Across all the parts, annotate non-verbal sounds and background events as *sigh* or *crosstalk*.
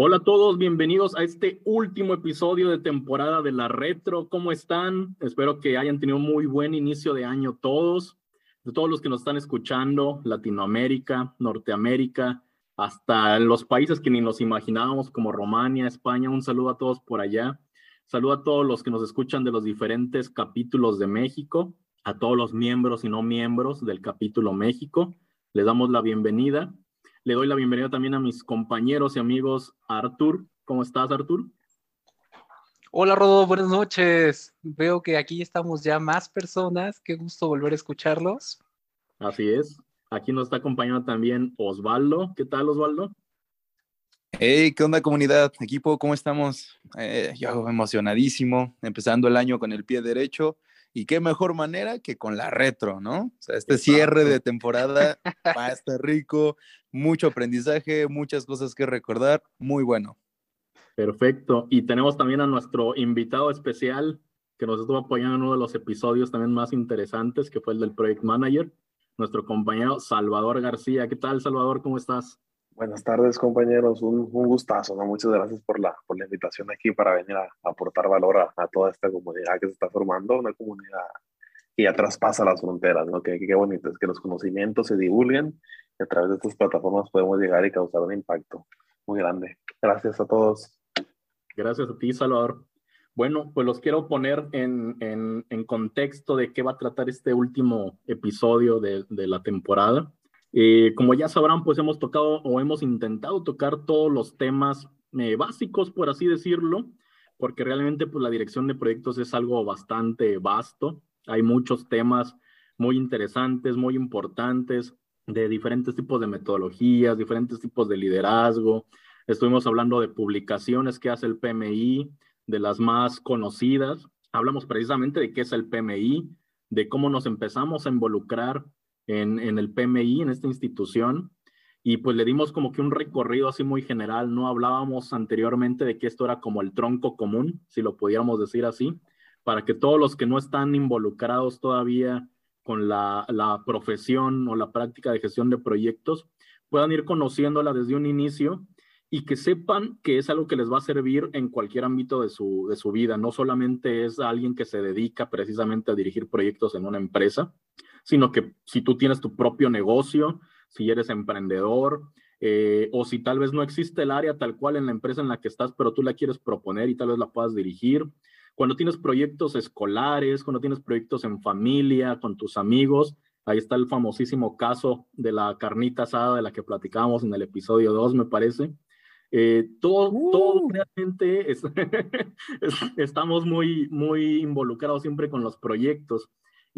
Hola a todos, bienvenidos a este último episodio de temporada de la Retro. ¿Cómo están? Espero que hayan tenido muy buen inicio de año todos. De todos los que nos están escuchando, Latinoamérica, Norteamérica, hasta los países que ni nos imaginábamos como Romania, España. Un saludo a todos por allá. Saludo a todos los que nos escuchan de los diferentes capítulos de México, a todos los miembros y no miembros del capítulo México. Les damos la bienvenida le doy la bienvenida también a mis compañeros y amigos Artur. ¿Cómo estás, Artur? Hola, Rodo, buenas noches. Veo que aquí estamos ya más personas. Qué gusto volver a escucharlos. Así es. Aquí nos está acompañando también Osvaldo. ¿Qué tal, Osvaldo? Hey, ¿qué onda comunidad? Equipo, ¿cómo estamos? Eh, yo emocionadísimo, empezando el año con el pie derecho y qué mejor manera que con la retro, ¿no? O sea, este cierre de temporada va a estar rico, mucho aprendizaje, muchas cosas que recordar, muy bueno. Perfecto. Y tenemos también a nuestro invitado especial que nos estuvo apoyando en uno de los episodios también más interesantes, que fue el del Project Manager, nuestro compañero Salvador García. ¿Qué tal, Salvador? ¿Cómo estás? Buenas tardes, compañeros. Un, un, gustazo, ¿no? Muchas gracias por la, por la invitación aquí para venir a, aportar valor a, a, toda esta comunidad que se está formando, una comunidad que ya traspasa las fronteras, ¿no? Qué, qué bonito es que los conocimientos se divulguen y a través de estas plataformas podemos llegar y causar un impacto muy grande. Gracias a todos. Gracias a ti, Salvador. Bueno, pues los quiero poner en, en, en contexto de qué va a tratar este último episodio de, de la temporada. Eh, como ya sabrán, pues hemos tocado o hemos intentado tocar todos los temas eh, básicos, por así decirlo, porque realmente pues la dirección de proyectos es algo bastante vasto. Hay muchos temas muy interesantes, muy importantes, de diferentes tipos de metodologías, diferentes tipos de liderazgo. Estuvimos hablando de publicaciones que hace el PMI, de las más conocidas. Hablamos precisamente de qué es el PMI, de cómo nos empezamos a involucrar en, el PMI, en esta institución, y pues le dimos como que un recorrido así muy general, no hablábamos anteriormente de que esto era como el tronco común, si lo pudiéramos decir así, para que todos los que no están involucrados todavía con la, la profesión o la práctica de gestión de proyectos puedan ir conociéndola desde un inicio y que sepan que es algo que les va a servir en cualquier ámbito de su, de su vida. No solamente es alguien que se dedica precisamente a dirigir proyectos en una empresa, sino que si tú tienes tu propio negocio, si eres emprendedor, eh, o si tal vez no existe el área tal cual en la empresa en la que estás, pero tú la quieres proponer y tal vez la puedas dirigir. Cuando tienes proyectos escolares, cuando tienes proyectos en familia, con tus amigos, ahí está el famosísimo caso de la carnita asada de la que platicábamos en el episodio 2, me parece. Eh, todo, uh. todo realmente es, *laughs* es, estamos muy, muy involucrados siempre con los proyectos.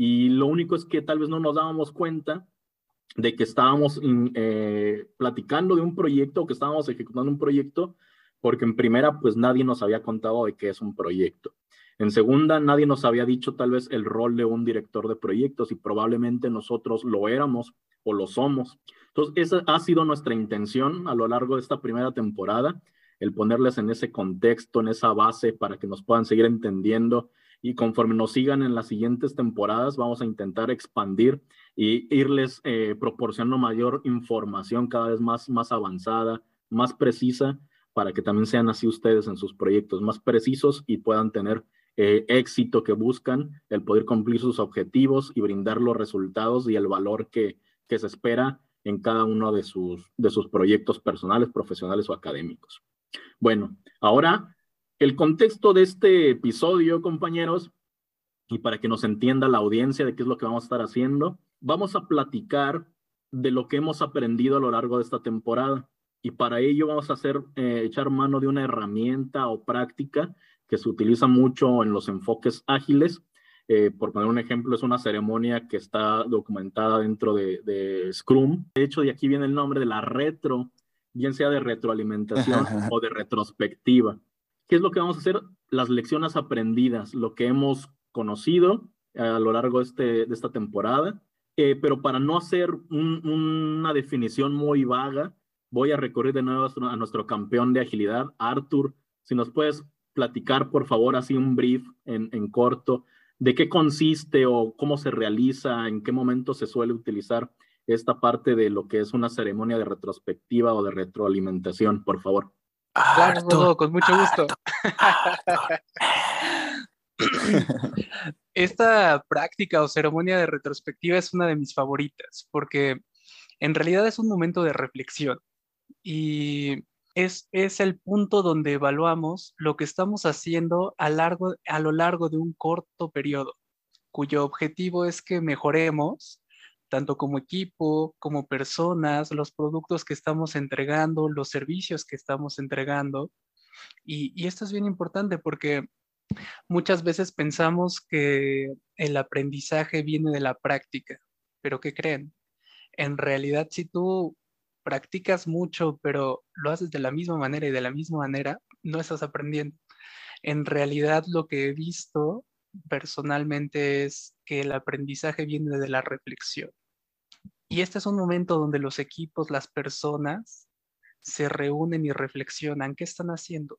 Y lo único es que tal vez no nos dábamos cuenta de que estábamos eh, platicando de un proyecto o que estábamos ejecutando un proyecto, porque en primera, pues nadie nos había contado de qué es un proyecto. En segunda, nadie nos había dicho tal vez el rol de un director de proyectos y probablemente nosotros lo éramos o lo somos. Entonces, esa ha sido nuestra intención a lo largo de esta primera temporada, el ponerles en ese contexto, en esa base para que nos puedan seguir entendiendo y conforme nos sigan en las siguientes temporadas, vamos a intentar expandir y irles eh, proporcionando mayor información cada vez más, más avanzada, más precisa, para que también sean así ustedes en sus proyectos, más precisos y puedan tener eh, éxito que buscan, el poder cumplir sus objetivos y brindar los resultados y el valor que, que se espera en cada uno de sus, de sus proyectos personales, profesionales o académicos. Bueno, ahora el contexto de este episodio, compañeros, y para que nos entienda la audiencia de qué es lo que vamos a estar haciendo, vamos a platicar de lo que hemos aprendido a lo largo de esta temporada. Y para ello vamos a hacer, eh, echar mano de una herramienta o práctica que se utiliza mucho en los enfoques ágiles. Eh, por poner un ejemplo, es una ceremonia que está documentada dentro de, de Scrum. De hecho, de aquí viene el nombre de la retro, bien sea de retroalimentación *laughs* o de retrospectiva. ¿Qué es lo que vamos a hacer? Las lecciones aprendidas, lo que hemos conocido a lo largo de, este, de esta temporada, eh, pero para no hacer un, una definición muy vaga, voy a recurrir de nuevo a nuestro campeón de agilidad, Arthur. Si nos puedes platicar, por favor, así un brief en, en corto, de qué consiste o cómo se realiza, en qué momento se suele utilizar esta parte de lo que es una ceremonia de retrospectiva o de retroalimentación, por favor. Claro, con mucho gusto. *laughs* Esta práctica o ceremonia de retrospectiva es una de mis favoritas porque en realidad es un momento de reflexión y es, es el punto donde evaluamos lo que estamos haciendo a, largo, a lo largo de un corto periodo, cuyo objetivo es que mejoremos tanto como equipo, como personas, los productos que estamos entregando, los servicios que estamos entregando. Y, esto es bien importante porque muchas veces pensamos que el aprendizaje viene de la práctica, pero ¿qué creen? En realidad, si tú practicas mucho, pero lo haces de la misma manera y de la misma manera, no estás aprendiendo. En realidad, lo que he visto personalmente es que el aprendizaje viene de la reflexión. Y este es un momento donde los equipos, las personas, se reúnen y reflexionan qué están haciendo.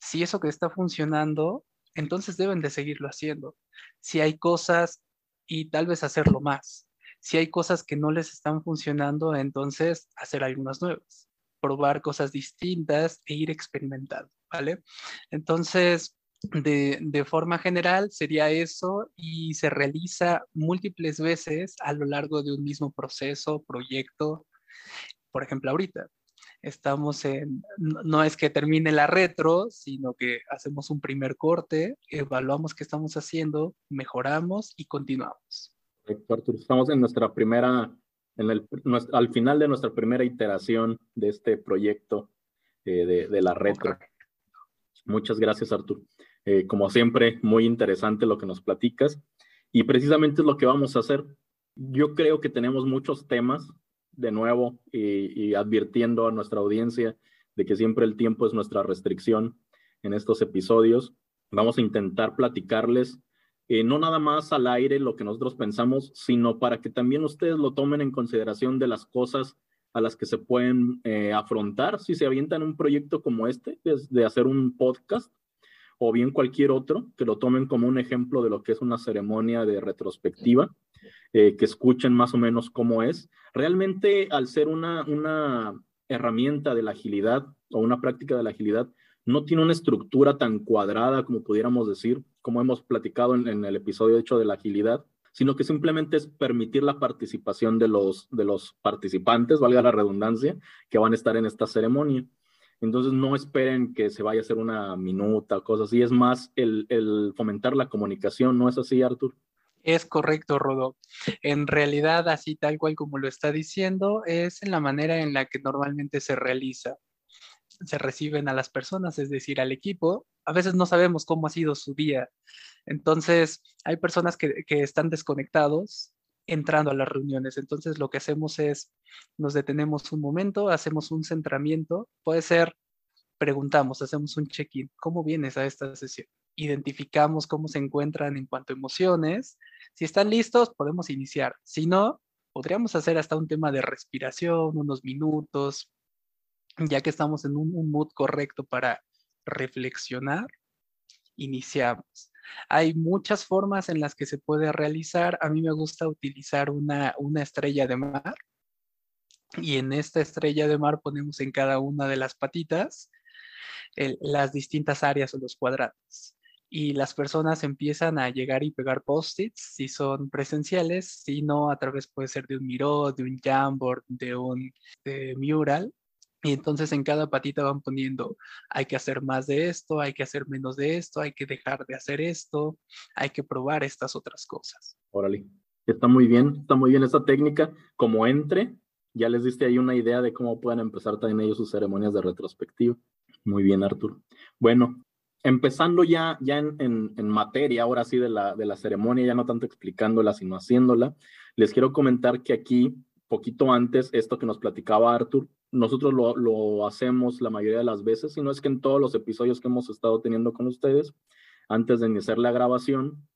Si eso que está funcionando, entonces deben de seguirlo haciendo. Si hay cosas y tal vez hacerlo más. Si hay cosas que no les están funcionando, entonces hacer algunas nuevas, probar cosas distintas e ir experimentando, ¿vale? Entonces, de, de, forma general sería eso y se realiza múltiples veces a lo largo de un mismo proceso, proyecto. Por ejemplo, ahorita estamos en, no es que termine la retro, sino que hacemos un primer corte, evaluamos qué estamos haciendo, mejoramos y continuamos. Estamos en nuestra primera, en el, al final de nuestra primera iteración de este proyecto eh, de, de, la retro. Muchas gracias, Artur. Eh, como siempre, muy interesante lo que nos platicas y precisamente es lo que vamos a hacer. Yo creo que tenemos muchos temas, de nuevo, y, advirtiendo a nuestra audiencia de que siempre el tiempo es nuestra restricción en estos episodios. Vamos a intentar platicarles eh, no nada más al aire lo que nosotros pensamos, sino para que también ustedes lo tomen en consideración de las cosas a las que se pueden eh, afrontar si se avientan un proyecto como este, de, hacer un podcast, o bien cualquier otro, que lo tomen como un ejemplo de lo que es una ceremonia de retrospectiva, eh, que escuchen más o menos cómo es. Realmente, al ser una, una herramienta de la agilidad o una práctica de la agilidad, no tiene una estructura tan cuadrada como pudiéramos decir, como hemos platicado en, en el episodio hecho de la agilidad, sino que simplemente es permitir la participación de los, de los participantes, valga la redundancia, que van a estar en esta ceremonia. Entonces no esperen que se vaya a hacer una minuta, cosas así, es más el, el fomentar la comunicación, ¿no es así, Artur? Es correcto, Rodo. En realidad, así tal cual como lo está diciendo, es en la manera en la que normalmente se realiza se reciben a las personas, es decir, al equipo, a veces no sabemos cómo ha sido su día. Entonces, hay personas que, que están desconectados entrando a las reuniones. Entonces, lo que hacemos es, nos detenemos un momento, hacemos un centramiento, puede ser, preguntamos, hacemos un check-in, ¿cómo vienes a esta sesión? Identificamos cómo se encuentran en cuanto a emociones. Si están listos, podemos iniciar. Si no, podríamos hacer hasta un tema de respiración, unos minutos, ya que estamos en un, un mood correcto para reflexionar, iniciamos. Hay muchas formas en las que se puede realizar. A mí me gusta utilizar una, una estrella de mar. Y en esta estrella de mar ponemos en cada una de las patitas las distintas áreas o los cuadrados. Y las personas empiezan a llegar y pegar post-its si son presenciales, si no, a través puede ser de un Miro, de un Jamboard, de un mural. Y entonces en cada patita van poniendo, hay que hacer más de esto, hay que hacer menos de esto, hay que dejar de hacer esto, hay que probar estas otras cosas. Órale, está muy bien, está muy bien esta técnica. Como entre, ya les diste ahí una idea de cómo pueden empezar también ellos sus ceremonias de retrospectiva. Muy bien, Arturo. Bueno, empezando ya, ya en, en, en, materia, ahora sí, de la, de la ceremonia, ya no tanto explicándola, sino haciéndola, les quiero comentar que aquí, poquito antes, esto que nos platicaba Artur, nosotros lo, hacemos la mayoría de las veces, y no es que en todos los episodios que hemos estado teniendo con ustedes, antes de iniciar la grabación,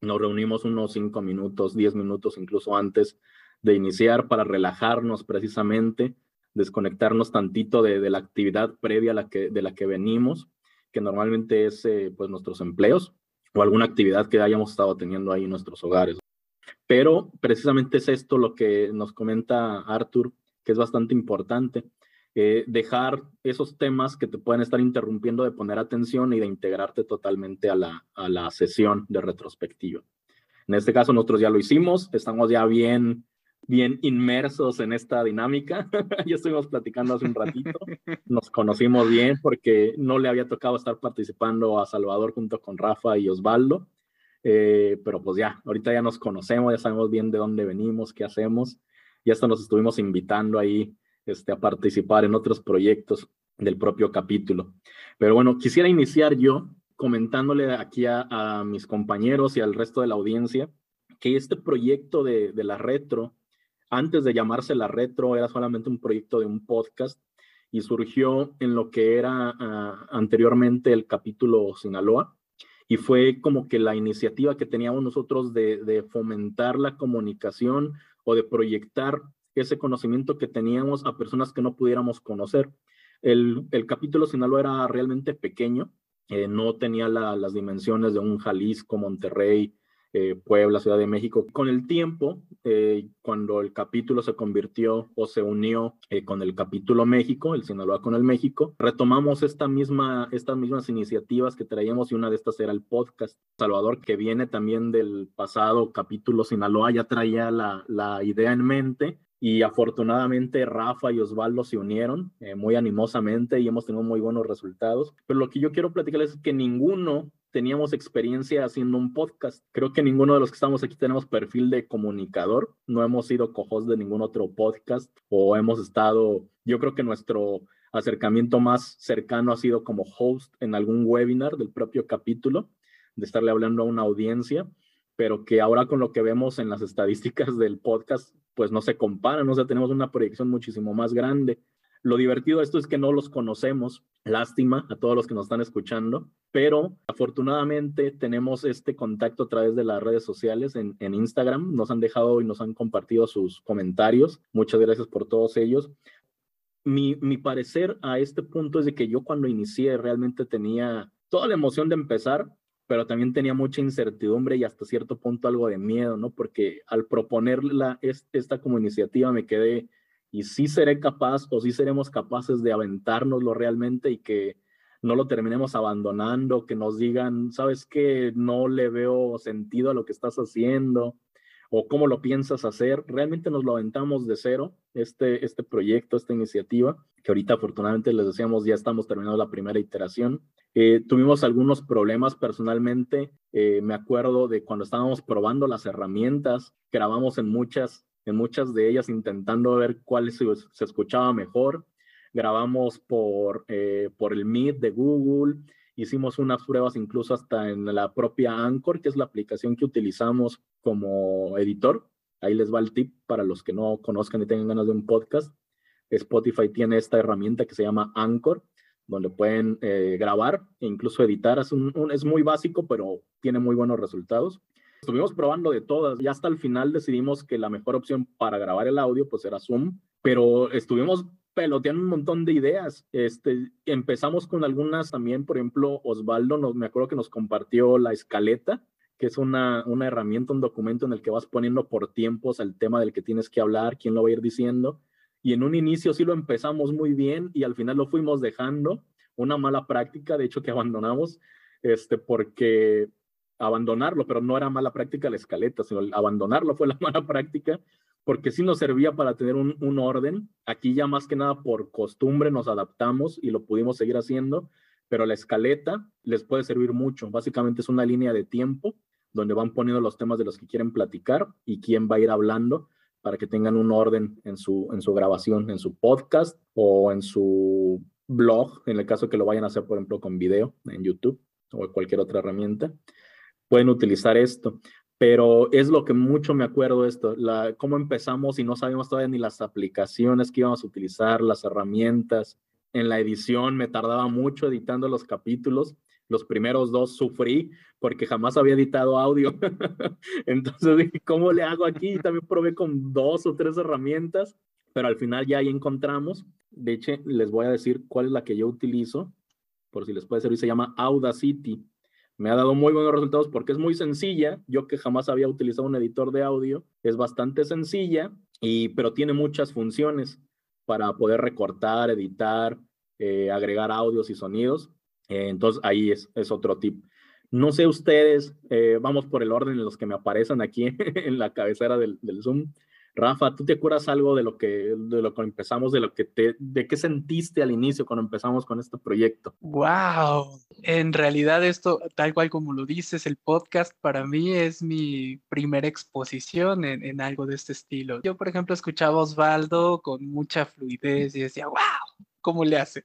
nos reunimos unos cinco minutos, diez minutos incluso antes de iniciar para relajarnos precisamente, desconectarnos tantito de, de la actividad previa a la que, de la que venimos, que normalmente es eh, pues nuestros empleos o alguna actividad que hayamos estado teniendo ahí en nuestros hogares. Pero precisamente es esto lo que nos comenta Arthur que es bastante importante. eh, dejar esos temas que te pueden estar interrumpiendo de poner atención y de integrarte totalmente a la, a la sesión de retrospectiva. En este caso nosotros ya lo hicimos, estamos ya bien, bien inmersos en esta dinámica. *laughs* ya estuvimos platicando hace un ratito, *laughs* nos conocimos bien porque no le había tocado estar participando a Salvador junto con Rafa y Osvaldo. Eh, pero pues ya, ahorita ya nos conocemos, ya sabemos bien de dónde venimos, qué hacemos. Ya hasta nos estuvimos invitando ahí este, a participar en otros proyectos del propio capítulo. Pero bueno, quisiera iniciar yo comentándole aquí a, mis compañeros y al resto de la audiencia que este proyecto de, de, la retro, antes de llamarse la retro, era solamente un proyecto de un podcast y surgió en lo que era uh, anteriormente el capítulo Sinaloa y fue como que la iniciativa que teníamos nosotros de fomentar la comunicación o de proyectar ese conocimiento que teníamos a personas que no pudiéramos conocer. El, el capítulo Sinaloa era realmente pequeño, eh, no tenía la, las dimensiones de un Jalisco, Monterrey, eh, Puebla, Ciudad de México. Con el tiempo, eh, cuando el capítulo se convirtió o se unió eh, con el capítulo México, el Sinaloa con el México, retomamos esta misma, estas mismas iniciativas que traíamos y una de estas era el podcast. Salvador, que viene también del pasado capítulo Sinaloa, ya traía la, la idea en mente y afortunadamente Rafa y Osvaldo se unieron muy animosamente y hemos tenido muy buenos resultados. Pero lo que yo quiero platicarles es que ninguno teníamos experiencia haciendo un podcast. Creo que ninguno de los que estamos aquí tenemos perfil de comunicador. No hemos sido cojos de ningún otro podcast o hemos estado, yo creo que nuestro acercamiento más cercano ha sido como host en algún webinar del propio capítulo, de estarle hablando a una audiencia, pero que ahora con lo que vemos en las estadísticas del podcast, pues no se comparan, o sea, tenemos una proyección muchísimo más grande. Lo divertido de esto es que no los conocemos, lástima a todos los que nos están escuchando, pero afortunadamente tenemos este contacto a través de las redes sociales en, Instagram. Nos han dejado y nos han compartido sus comentarios. Muchas gracias por todos ellos. Mi, mi parecer a este punto es de que yo cuando inicié realmente tenía toda la emoción de empezar, pero también tenía mucha incertidumbre y hasta cierto punto algo de miedo, ¿no? Porque al proponer la, esta como iniciativa me quedé y sí seré capaz o sí seremos capaces de aventárnoslo realmente y que no lo terminemos abandonando, que nos digan, sabes que no le veo sentido a lo que estás haciendo o cómo lo piensas hacer. Realmente nos lo aventamos de cero, este, este proyecto, esta iniciativa, que ahorita afortunadamente les decíamos, ya estamos terminando la primera iteración. Eh, tuvimos algunos problemas personalmente, eh, me acuerdo de cuando estábamos probando las herramientas, grabamos en muchas en muchas de ellas intentando ver cuál se, escuchaba mejor. Grabamos por, eh, por el Meet de Google, hicimos unas pruebas incluso hasta en la propia Anchor, que es la aplicación que utilizamos como editor. Ahí les va el tip para los que no conozcan y tengan ganas de un podcast. Spotify tiene esta herramienta que se llama Anchor, donde pueden eh, grabar e incluso editar. Es muy básico, pero tiene muy buenos resultados. Estuvimos probando de todas y hasta el final decidimos que la mejor opción para grabar el audio pues era Zoom, pero estuvimos peloteando un montón de ideas. Este, empezamos con algunas también, por ejemplo, Osvaldo, nos, me acuerdo que nos compartió la escaleta, que es una, una herramienta, un documento en el que vas poniendo por tiempos el tema del que tienes que hablar, quién lo va a ir diciendo. Y en un inicio sí lo empezamos muy bien y al final lo fuimos dejando, una mala práctica, de hecho que abandonamos, este, porque abandonarlo, pero no era mala práctica la escaleta, sino abandonarlo fue la *laughs* mala práctica, porque sí nos servía para tener un, un, orden. Aquí ya más que nada por costumbre nos adaptamos y lo pudimos seguir haciendo, pero la escaleta les puede servir mucho. Básicamente es una línea de tiempo donde van poniendo los temas de los que quieren platicar y quién va a ir hablando para que tengan un orden en su, en su grabación, en su podcast o en su blog, en el caso que lo vayan a hacer, por ejemplo, con video en YouTube o cualquier otra herramienta pueden utilizar esto. Pero es lo que mucho me acuerdo esto, la, cómo empezamos y no sabíamos todavía ni las aplicaciones que íbamos a utilizar, las herramientas. En la edición me tardaba mucho editando los capítulos. Los primeros dos sufrí porque jamás había editado audio. *laughs* Entonces dije, ¿cómo le hago aquí? También probé con dos o tres herramientas, pero al final ya ahí encontramos. De hecho, les voy a decir cuál es la que yo utilizo, por si les puede servir. Se llama Audacity me ha dado muy buenos resultados porque es muy sencilla. Yo que jamás había utilizado un editor de audio, es bastante sencilla, y, pero tiene muchas funciones. para poder recortar, editar, eh, agregar audios y sonidos. Eh, entonces ahí es, es, otro tip. No sé ustedes, eh, vamos por el orden en los que me aparecen aquí *laughs* en la cabecera del, del Zoom. Rafa, ¿tú te acuerdas algo de lo que, de lo que empezamos, de lo que te, de qué sentiste al inicio cuando empezamos con este proyecto? Wow, en realidad esto, tal cual como lo dices, el podcast para mí es mi primera exposición en, en algo de este estilo. Yo, por ejemplo, escuchaba a Osvaldo con mucha fluidez y decía, wow, ¿cómo le hace?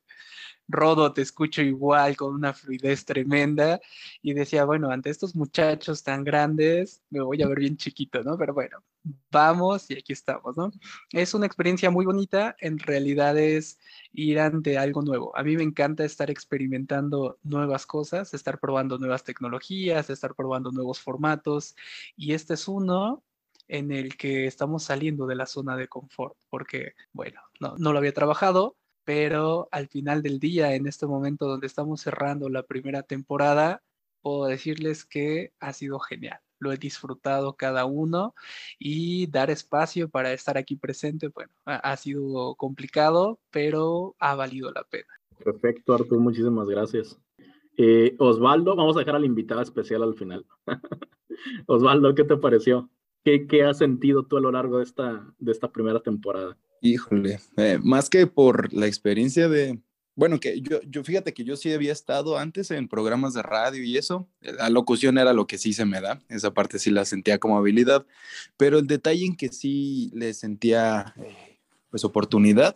Rodo, te escucho igual, con una fluidez tremenda. Y decía, bueno, ante estos muchachos tan grandes, me voy a ver bien chiquito, ¿no? Pero bueno, vamos y aquí estamos, ¿no? Es una experiencia muy bonita, en realidad es ir ante algo nuevo. A mí me encanta estar experimentando nuevas cosas, estar probando nuevas tecnologías, estar probando nuevos formatos. Y este es uno en el que estamos saliendo de la zona de confort, porque, bueno, no, no lo había trabajado, pero al final del día, en este momento donde estamos cerrando la primera temporada, puedo decirles que ha sido genial. Lo he disfrutado cada uno y dar espacio para estar aquí presente, bueno, ha sido complicado, pero ha valido la pena. Perfecto, Artur, muchísimas gracias. Eh, Osvaldo, vamos a dejar al invitado especial al final. *laughs* Osvaldo, ¿qué te pareció? ¿Qué, ¿Qué, has sentido tú a lo largo de esta, de esta primera temporada? Híjole, eh, más que por la experiencia de, bueno, que yo, yo fíjate que yo sí había estado antes en programas de radio y eso, la locución era lo que sí se me da, esa parte sí la sentía como habilidad, pero el detalle en que sí le sentía eh, pues oportunidad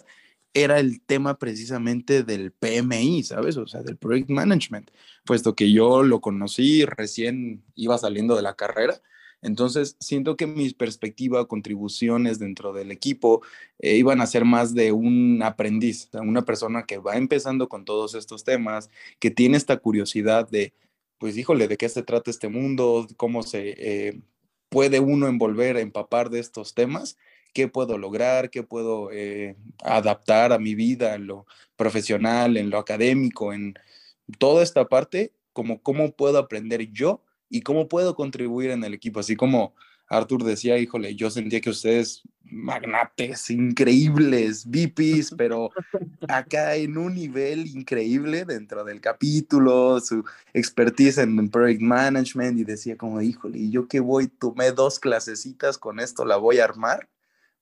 era el tema precisamente del PMI, ¿sabes? O sea, del Project Management, puesto que yo lo conocí recién iba saliendo de la carrera entonces, siento que mis perspectivas, contribuciones dentro del equipo eh, iban a ser más de un aprendiz, una persona que va empezando con todos estos temas, que tiene esta curiosidad de, pues, híjole, ¿de qué se trata este mundo? ¿Cómo se eh, puede uno envolver, empapar de estos temas? ¿Qué puedo lograr? ¿Qué puedo eh, adaptar a mi vida en lo profesional, en lo académico, en toda esta parte? Como cómo puedo aprender yo y cómo puedo contribuir en el equipo. Así como Arthur decía, híjole, yo sentía que ustedes, magnates, increíbles, VPs, *laughs* pero acá en un nivel increíble dentro del capítulo, su expertise en project management y decía como, híjole, ¿y yo qué voy? Tomé dos clasecitas con esto, la voy a armar.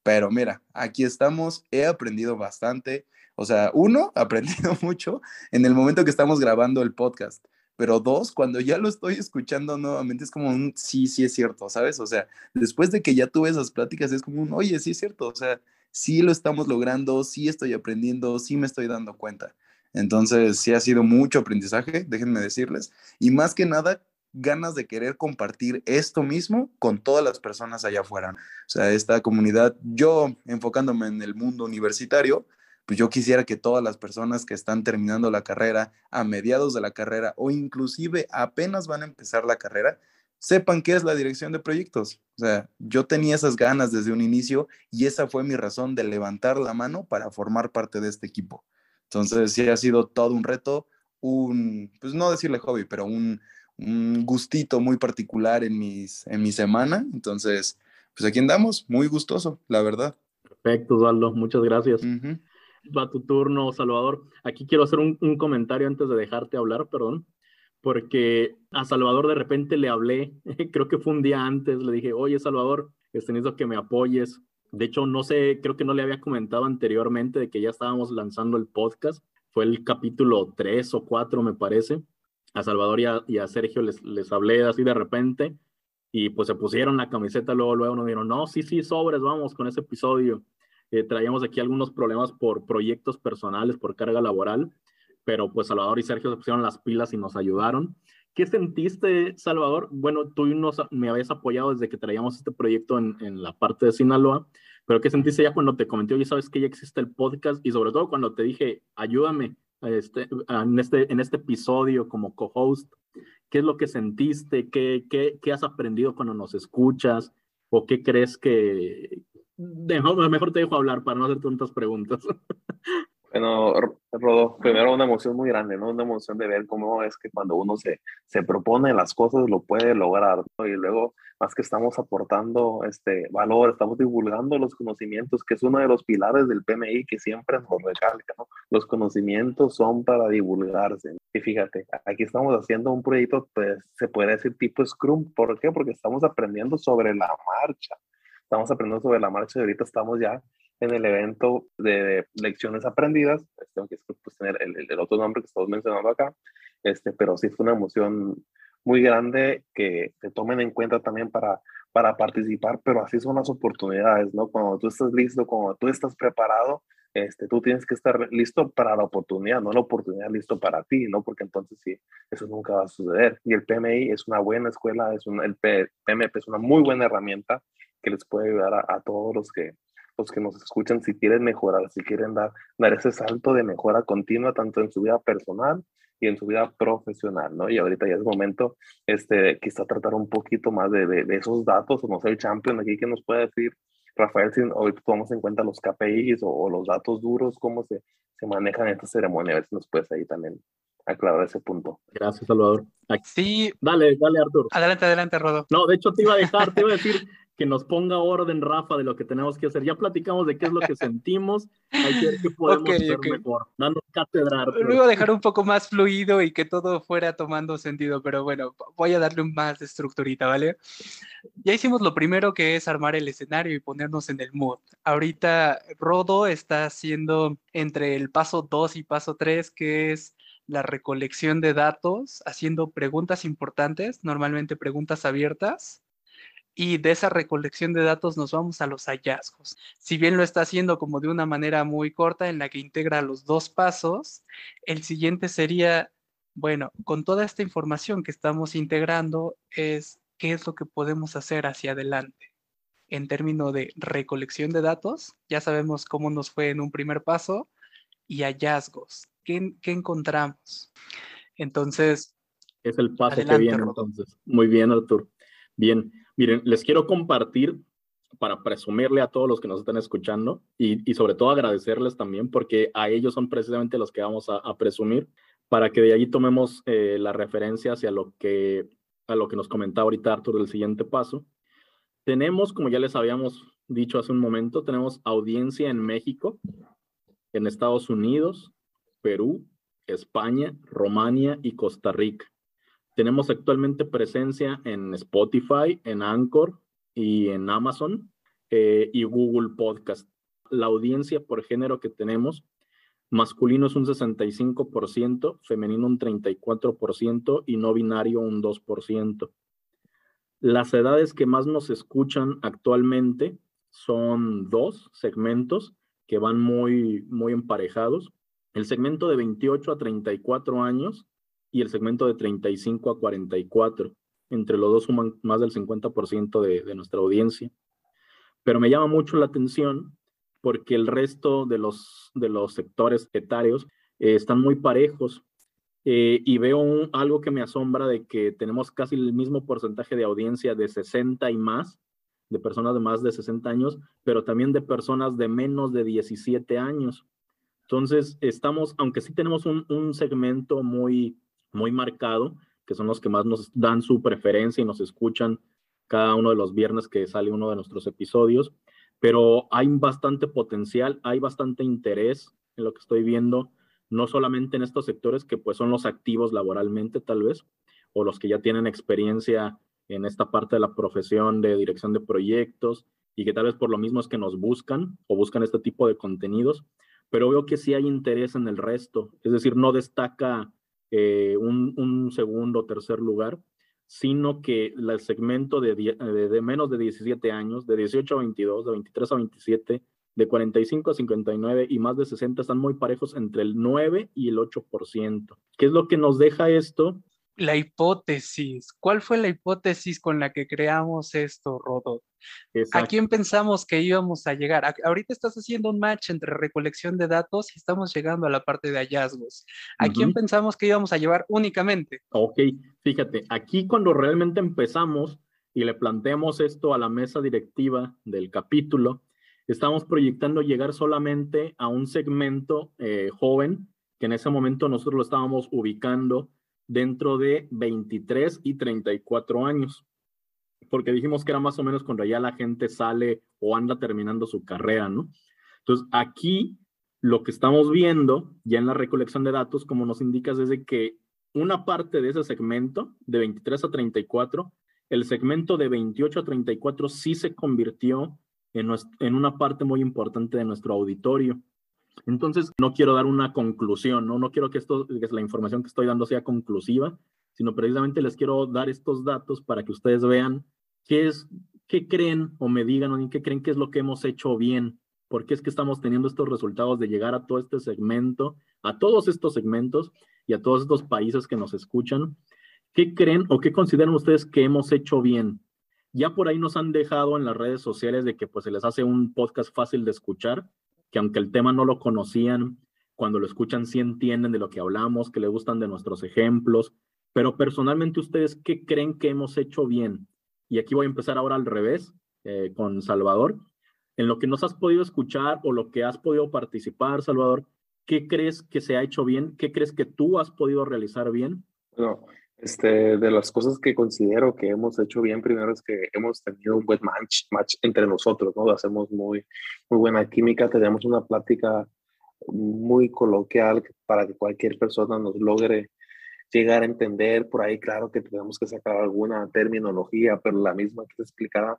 Pero mira, aquí estamos, he aprendido bastante. O sea, uno, *laughs* aprendido mucho en el momento que estamos grabando el podcast pero dos, cuando ya lo estoy escuchando nuevamente es como un sí, sí es cierto, ¿sabes? O sea, después de que ya tuve esas pláticas es como un, oye, sí es cierto, o sea, sí lo estamos logrando, sí estoy aprendiendo, sí me estoy dando cuenta. Entonces, sí ha sido mucho aprendizaje, déjenme decirles, y más que nada, ganas de querer compartir esto mismo con todas las personas allá afuera. O sea, esta comunidad, yo enfocándome en el mundo universitario, pues yo quisiera que todas las personas que están terminando la carrera, a mediados de la carrera o inclusive apenas van a empezar la carrera, sepan qué es la dirección de proyectos. O sea, yo tenía esas ganas desde un inicio y esa fue mi razón de levantar la mano para formar parte de este equipo. Entonces, sí ha sido todo un reto, un, pues no decirle hobby, pero un, un gustito muy particular en, mis, en mi semana. Entonces, pues aquí andamos, muy gustoso, la verdad. Perfecto, Osvaldo, muchas gracias va tu turno, Salvador. Aquí quiero hacer un, comentario antes de dejarte hablar, perdón, porque a Salvador de repente le hablé, *laughs* creo que fue un día antes, le dije, oye, Salvador, necesito que me apoyes. De hecho, no sé, creo que no le había comentado anteriormente de que ya estábamos lanzando el podcast. Fue el capítulo 3 o 4, me parece. A Salvador y a, Sergio les, les hablé así de repente y pues se pusieron la camiseta, luego, luego nos dijeron, no, sí, sí, sobres, vamos con ese episodio. Eh, traíamos aquí algunos problemas por proyectos personales, por carga laboral, pero pues Salvador y Sergio se pusieron las pilas y nos ayudaron. ¿Qué sentiste, Salvador? Bueno, tú nos, me habías apoyado desde que traíamos este proyecto en, en la parte de Sinaloa, pero ¿qué sentiste ya cuando te comenté, oye, sabes que ya existe el podcast? Y sobre todo cuando te dije, ayúdame este, en, este, en este episodio como co-host, ¿qué es lo que sentiste? ¿Qué, qué, ¿Qué has aprendido cuando nos escuchas? ¿O qué crees que, mejor te dejo hablar para no hacer tantas preguntas. *laughs* Bueno, Rodo, primero una emoción muy grande, ¿no? Una emoción de ver cómo es que cuando uno se, se propone las cosas lo puede lograr, ¿no? Y luego, más que estamos aportando este valor, estamos divulgando los conocimientos, que es uno de los pilares del PMI que siempre nos recalca, ¿no? Los conocimientos son para divulgarse. Y fíjate, aquí estamos haciendo un proyecto, pues se puede decir tipo Scrum. ¿Por qué? Porque estamos aprendiendo sobre la marcha. Estamos aprendiendo sobre la marcha y ahorita estamos ya en el evento de lecciones aprendidas, este, aunque es pues, tener el, el, otro nombre que estamos mencionando acá, este, pero sí fue una emoción muy grande que te tomen en cuenta también para, para participar, pero así son las oportunidades, ¿no? Cuando tú estás listo, cuando tú estás preparado, este, tú tienes que estar listo para la oportunidad, no la oportunidad listo para ti, ¿no? Porque entonces sí, eso nunca va a suceder. Y el PMI es una buena escuela, es un, el PMP es una muy buena herramienta que les puede ayudar a, a todos los que, los que nos escuchan, si quieren mejorar, si quieren dar, dar ese salto de mejora continua, tanto en su vida personal y en su vida profesional, ¿no? Y ahorita ya es momento, este, quizá tratar un poquito más de, de, esos datos, o no sé, el champion aquí que nos puede decir, Rafael, si hoy tomamos en cuenta los KPIs o, los datos duros, cómo se, se manejan en esta ceremonia, a ver si nos puedes ahí también aclarar ese punto. Gracias, Salvador. Sí. Dale, dale, Arturo. Adelante, adelante, Rodo. No, de hecho te iba a dejar, te iba a decir, *laughs* que nos ponga orden, Rafa, de lo que tenemos que hacer. Ya platicamos de qué es lo que *laughs* sentimos, hay que ver qué podemos hacer mejor. Danos cátedra. Lo iba a dejar un poco más fluido y que todo fuera tomando sentido, pero bueno, voy a darle más estructurita, ¿vale? Ya hicimos lo primero que es armar el escenario y ponernos en el mood. Ahorita Rodo está haciendo entre el paso 2 y paso 3, que es la recolección de datos, haciendo preguntas importantes, normalmente preguntas abiertas, y de esa recolección de datos nos vamos a los hallazgos. Si bien lo está haciendo como de una manera muy corta en la que integra los dos pasos, el siguiente sería, bueno, con toda esta información que estamos integrando es qué es lo que podemos hacer hacia adelante. En términos de recolección de datos, ya sabemos cómo nos fue en un primer paso y hallazgos. ¿Qué, qué encontramos? Entonces... Es el paso que viene entonces. Muy bien, Artur. Bien, Miren, les quiero compartir para presumirle a todos los que nos están escuchando y, sobre todo agradecerles también porque a ellos son precisamente los que vamos a, presumir para que de allí tomemos eh, la referencia hacia lo que, a lo que nos comentaba ahorita Arthur del siguiente paso. Tenemos, como ya les habíamos dicho hace un momento, tenemos audiencia en México, en Estados Unidos, Perú, España, Romania y Costa Rica. Tenemos actualmente presencia en Spotify, en Anchor y en Amazon eh, y Google Podcast. La audiencia por género que tenemos, masculino es un 65%, femenino un 34% y no binario un 2%. Las edades que más nos escuchan actualmente son dos segmentos que van muy, muy emparejados. El segmento de 28 a 34 años y el segmento de 35 a 44. Entre los dos suman más del 50% de, de nuestra audiencia. Pero me llama mucho la atención porque el resto de los, de los sectores etarios eh, están muy parejos. Eh, y veo algo que me asombra de que tenemos casi el mismo porcentaje de audiencia de 60 y más, de personas de más de 60 años, pero también de personas de menos de 17 años. Entonces, estamos, aunque sí tenemos un, un segmento muy, muy marcado, que son los que más nos dan su preferencia y nos escuchan cada uno de los viernes que sale uno de nuestros episodios, pero hay bastante potencial, hay bastante interés en lo que estoy viendo, no solamente en estos sectores que pues son los activos laboralmente tal vez, o los que ya tienen experiencia en esta parte de la profesión de dirección de proyectos y que tal vez por lo mismo es que nos buscan o buscan este tipo de contenidos, pero veo que sí hay interés en el resto, es decir, no destaca eh, un, segundo o tercer lugar, sino que el segmento de, de, menos de 17 años, de 18 a 22, de 23 a 27, de 45 a 59 y más de 60 están muy parejos entre el 9 y el 8%. ¿Qué es lo que nos deja esto? La hipótesis. ¿Cuál fue la hipótesis con la que creamos esto, Rodot? ¿A quién pensamos que íbamos a llegar? ahorita estás haciendo un match entre recolección de datos y estamos llegando a la parte de hallazgos. ¿A quién pensamos que íbamos a llevar únicamente? Ok, fíjate, aquí cuando realmente empezamos y le planteamos esto a la mesa directiva del capítulo, estábamos proyectando llegar solamente a un segmento eh, joven, que en ese momento nosotros lo estábamos ubicando dentro de 23 y 34 años, porque dijimos que era más o menos cuando ya la gente sale o anda terminando su carrera, ¿no? Entonces, aquí lo que estamos viendo ya en la recolección de datos, como nos indicas, es de que una parte de ese segmento, de 23 a 34, el segmento de 28 a 34 sí se convirtió en, en una parte muy importante de nuestro auditorio. Entonces, no quiero dar una conclusión, ¿no? No quiero que, esto, que la información que estoy dando sea conclusiva, sino precisamente les quiero dar estos datos para que ustedes vean qué es, qué creen o me digan o qué creen que es lo que hemos hecho bien, por qué es que estamos teniendo estos resultados de llegar a todo este segmento, a todos estos segmentos y a todos estos países que nos escuchan. ¿Qué creen o qué consideran ustedes que hemos hecho bien? Ya por ahí nos han dejado en las redes sociales de que pues se les hace un podcast fácil de escuchar, que aunque el tema no lo conocían, cuando lo escuchan sí entienden de lo que hablamos, que le gustan de nuestros ejemplos, pero personalmente ustedes, ¿qué creen que hemos hecho bien? Y aquí voy a empezar ahora al revés, eh, con Salvador. En lo que nos has podido escuchar o lo que has podido participar, Salvador, ¿qué crees que se ha hecho bien? ¿Qué crees que tú has podido realizar bien? No, este, de las cosas que considero que hemos hecho bien, primero es que hemos tenido un buen match, match entre nosotros, ¿no? Hacemos muy, muy buena química, tenemos una plática muy coloquial para que cualquier persona nos logre llegar a entender. Por ahí, claro que tenemos que sacar alguna terminología, pero la misma que explicada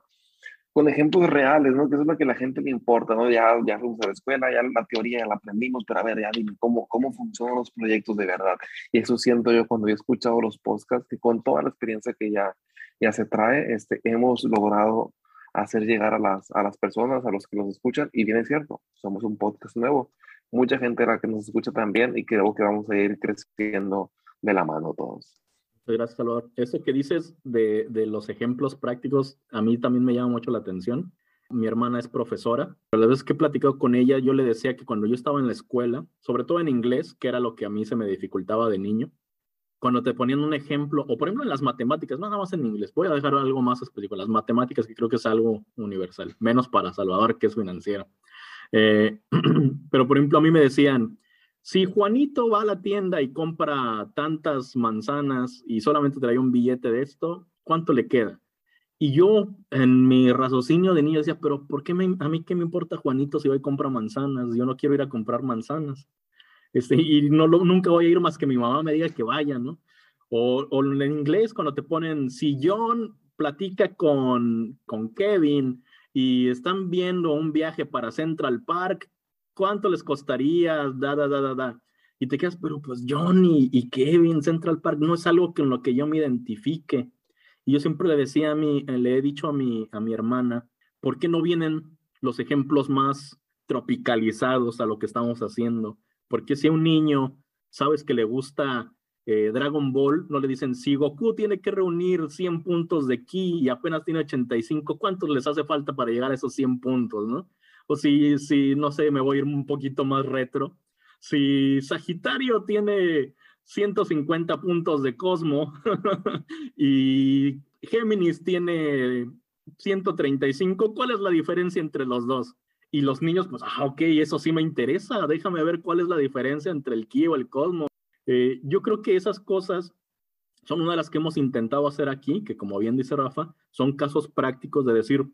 con ejemplos reales, ¿no? Que eso es lo que a la gente le importa, ¿no? Ya, ya fuimos a la escuela, ya la teoría ya la aprendimos, pero a ver, ya dime cómo, cómo funcionan los proyectos de verdad. Y eso siento yo cuando he escuchado los podcasts, que con toda la experiencia que ya, ya se trae, este, hemos logrado hacer llegar a las, a las personas, a los que nos escuchan, y bien cierto, somos un podcast nuevo. Mucha gente era que nos escucha también y creo que vamos a ir creciendo de la mano todos. Gracias, Salvador. Eso que dices de, los ejemplos prácticos, a mí también me llama mucho la atención. Mi hermana es profesora. Pero las veces que he platicado con ella, yo le decía que cuando yo estaba en la escuela, sobre todo en inglés, que era lo que a mí se me dificultaba de niño, cuando te ponían un ejemplo, o por ejemplo en las matemáticas, nada más en inglés, voy a dejar algo más específico, las matemáticas, que creo que es algo universal, menos para Salvador, que es financiero. Eh, *clears throat* pero por ejemplo, a mí me decían, si Juanito va a la tienda y compra tantas manzanas y solamente trae un billete de esto, ¿cuánto le queda? Y yo en mi raciocinio de niño decía, pero ¿por qué a mí qué me importa Juanito si va y compra manzanas? Yo no quiero ir a comprar manzanas. Este, y no, nunca voy a ir más que mi mamá me diga que vaya, ¿no? O, o en inglés cuando te ponen, si John platica con, con Kevin y están viendo un viaje para Central Park, ¿cuánto les costaría? Da, da, da, da, da. Y te quedas, pero pues Johnny y Kevin, Central Park, no es algo con lo que yo me identifique. Y yo siempre le decía a mi, le he dicho a mi, a mi hermana, ¿por qué no vienen los ejemplos más tropicalizados a lo que estamos haciendo? Porque si a un niño sabes que le gusta eh, Dragon Ball, no le dicen, si Goku tiene que reunir 100 puntos de ki y apenas tiene 85, ¿cuántos les hace falta para llegar a esos 100 puntos, no? O si, si, no sé, me voy a ir un poquito más retro. Si Sagitario tiene 150 puntos de Cosmo *laughs* y Géminis tiene 135, ¿cuál es la diferencia entre los dos? Y los niños, pues, ah, ok, eso sí me interesa, déjame ver cuál es la diferencia entre el Ki o el Cosmo. Eh, yo creo que esas cosas son una de las que hemos intentado hacer aquí, que como bien dice Rafa, son casos prácticos de decir,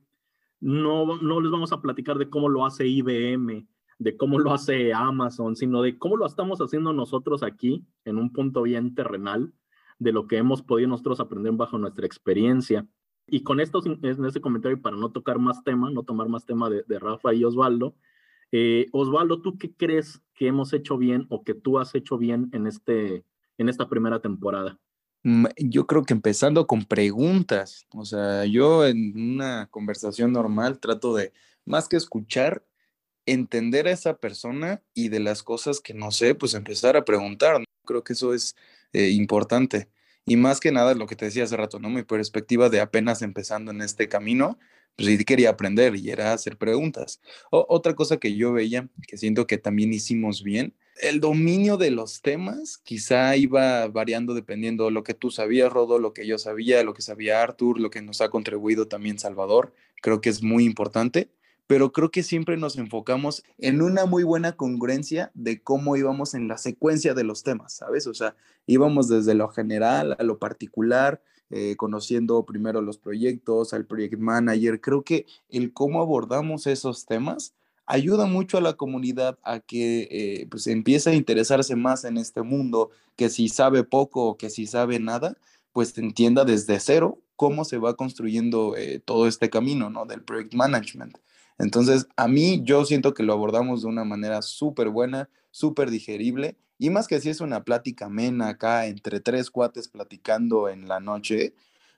no, no les vamos a platicar de cómo lo hace IBM, de cómo lo hace Amazon, sino de cómo lo estamos haciendo nosotros aquí, en un punto bien terrenal, de lo que hemos podido nosotros aprender bajo nuestra experiencia. Y con esto, en este comentario, para no tocar más tema, no tomar más tema de, Rafa y Osvaldo, eh, Osvaldo, ¿tú qué crees que hemos hecho bien o que tú has hecho bien en, este, en esta primera temporada? Mm, yo creo que empezando con preguntas, o sea, yo en una conversación normal trato de, más que escuchar, entender a esa persona y de las cosas que no sé, pues empezar a preguntar. Creo que eso es eh, importante. Y más que nada, lo que te decía hace rato, ¿no? Mi perspectiva de apenas empezando en este camino, pues sí quería aprender y era hacer preguntas. otra cosa que yo veía, que siento que también hicimos bien, el dominio de los temas quizá iba variando dependiendo de lo que tú sabías, Rodo, lo que yo sabía, lo que sabía Arthur, lo que nos ha contribuido también Salvador. Creo que es muy importante, pero creo que siempre nos enfocamos en una muy buena congruencia de cómo íbamos en la secuencia de los temas, ¿sabes? O sea, íbamos desde lo general a lo particular, eh, conociendo primero los proyectos, al project manager. Creo que el cómo abordamos esos temas ayuda mucho a la comunidad a que eh, pues empiece a interesarse más en este mundo, que si sabe poco o que si sabe nada, pues entienda desde cero cómo se va construyendo eh, todo este camino, ¿no? Del project management. Entonces, a mí yo siento que lo abordamos de una manera súper buena, súper digerible, y más que si es una plática amena acá entre tres cuates platicando en la noche,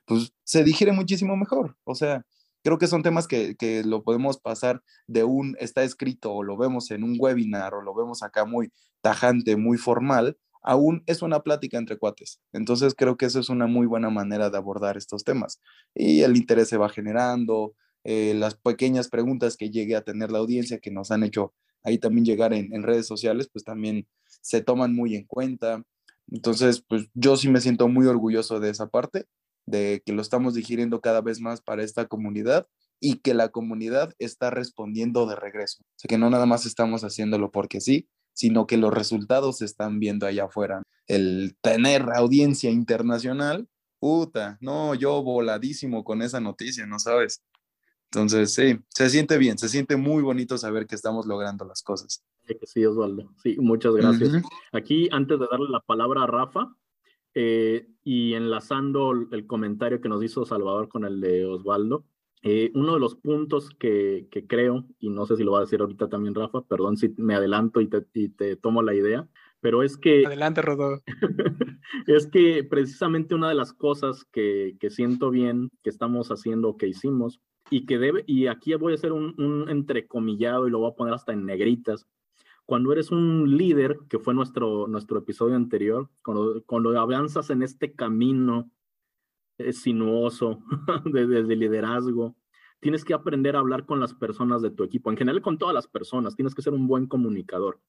pues se digiere muchísimo mejor. O sea, creo que son temas que, lo podemos pasar de un está escrito o lo vemos en un webinar o lo vemos acá muy tajante, muy formal, aún es una plática entre cuates. Entonces creo que eso es una muy buena manera de abordar estos temas. Y el interés se va generando, eh, las pequeñas preguntas que llegue a tener la audiencia que nos han hecho ahí también llegar en, redes sociales, pues también se toman muy en cuenta. Entonces, pues yo sí me siento muy orgulloso de esa parte, de que lo estamos digiriendo cada vez más para esta comunidad y que la comunidad está respondiendo de regreso. O sea, que no nada más estamos haciéndolo porque sí, sino que los resultados se están viendo allá afuera. El tener audiencia internacional, puta, no, yo voladísimo con esa noticia, ¿no sabes? Entonces, sí, se siente bien, se siente muy bonito saber que estamos logrando las cosas. Sí, Osvaldo. Sí, muchas gracias. Aquí, antes de darle la palabra a Rafa, eh, y enlazando el comentario que nos hizo Salvador con el de Osvaldo, eh, uno de los puntos que, que, creo, y no sé si lo va a decir ahorita también Rafa, perdón si me adelanto y te, y te tomo la idea, pero es que... Adelante, Rodolfo. *laughs* es que precisamente una de las cosas que, que siento bien que estamos haciendo, que hicimos, y que debe, y aquí voy a hacer un, entrecomillado y lo voy a poner hasta en negritas. Cuando eres un líder, que fue nuestro, nuestro episodio anterior, cuando, cuando avanzas en este camino sinuoso *laughs* desde de liderazgo, tienes que aprender a hablar con las personas de tu equipo, en general con todas las personas, tienes que ser un buen comunicador.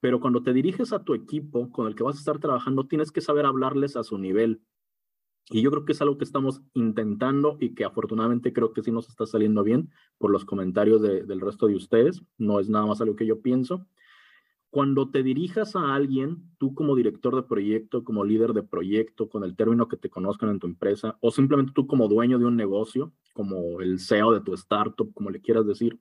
Pero cuando te diriges a tu equipo con el que vas a estar trabajando, tienes que saber hablarles a su nivel y yo creo que es algo que estamos intentando y que afortunadamente creo que sí nos está saliendo bien por los comentarios del resto de ustedes. No es nada más algo que yo pienso. Cuando te dirijas a alguien, tú como director de proyecto, como líder de proyecto, con el término que te conozcan en tu empresa, o simplemente tú como dueño de un negocio, como el CEO de tu startup, como le quieras decir,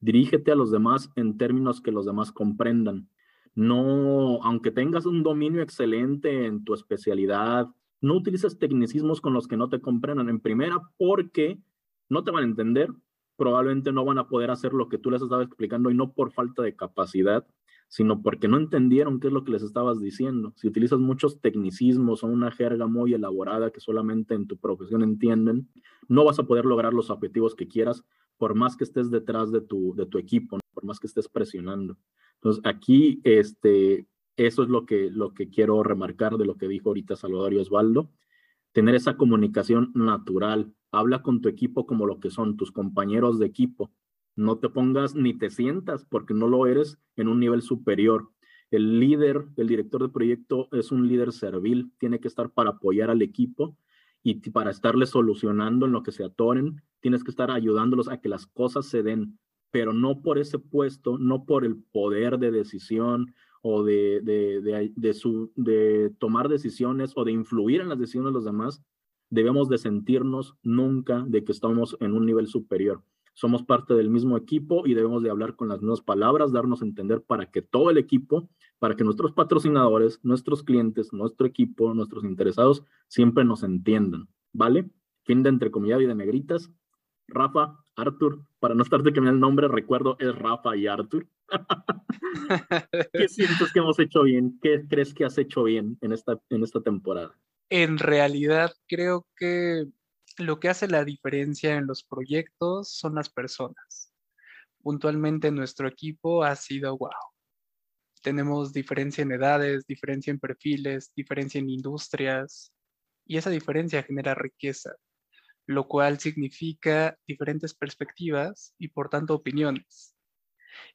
dirígete a los demás en términos que los demás comprendan. No, aunque tengas un dominio excelente en tu especialidad, no utilices tecnicismos con los que no te comprendan en primera porque no te van a entender, probablemente no van a poder hacer lo que tú les estabas explicando y no por falta de capacidad, sino porque no entendieron qué es lo que les estabas diciendo. Si utilizas muchos tecnicismos o una jerga muy elaborada que solamente en tu profesión entienden, no vas a poder lograr los objetivos que quieras por más que estés detrás de tu, de tu equipo, por más que estés presionando. Entonces, aquí este, eso es lo que, lo que quiero remarcar de lo que dijo ahorita Salvador y Osvaldo. Tener esa comunicación natural. Habla con tu equipo como lo que son tus compañeros de equipo. No te pongas ni te sientas porque no lo eres en un nivel superior. El líder, el director de proyecto es un líder servil, tiene que estar para apoyar al equipo y para estarle solucionando en lo que se atoren, tienes que estar ayudándolos a que las cosas se den, pero no por ese puesto, no por el poder de decisión, o de, de, de, su, de tomar decisiones o de influir en las decisiones de los demás, debemos de sentirnos nunca de que estamos en un nivel superior. Somos parte del mismo equipo y debemos de hablar con las mismas palabras, darnos a entender para que todo el equipo, para que nuestros patrocinadores, nuestros clientes, nuestro equipo, nuestros interesados siempre nos entiendan, ¿vale? Fin de entrecomillado y de negritas. Rafa, Arthur, para no estarte cambiando el nombre, recuerdo, es Rafa y Arthur. *laughs* ¿Qué sientes que hemos hecho bien? ¿Qué crees que has hecho bien en esta, en esta temporada? En realidad, creo que lo que hace la diferencia en los proyectos son las personas. Puntualmente nuestro equipo ha sido wow. Tenemos diferencia en edades, diferencia en perfiles, diferencia en industrias, y esa diferencia genera riqueza, lo cual significa diferentes perspectivas y por tanto opiniones.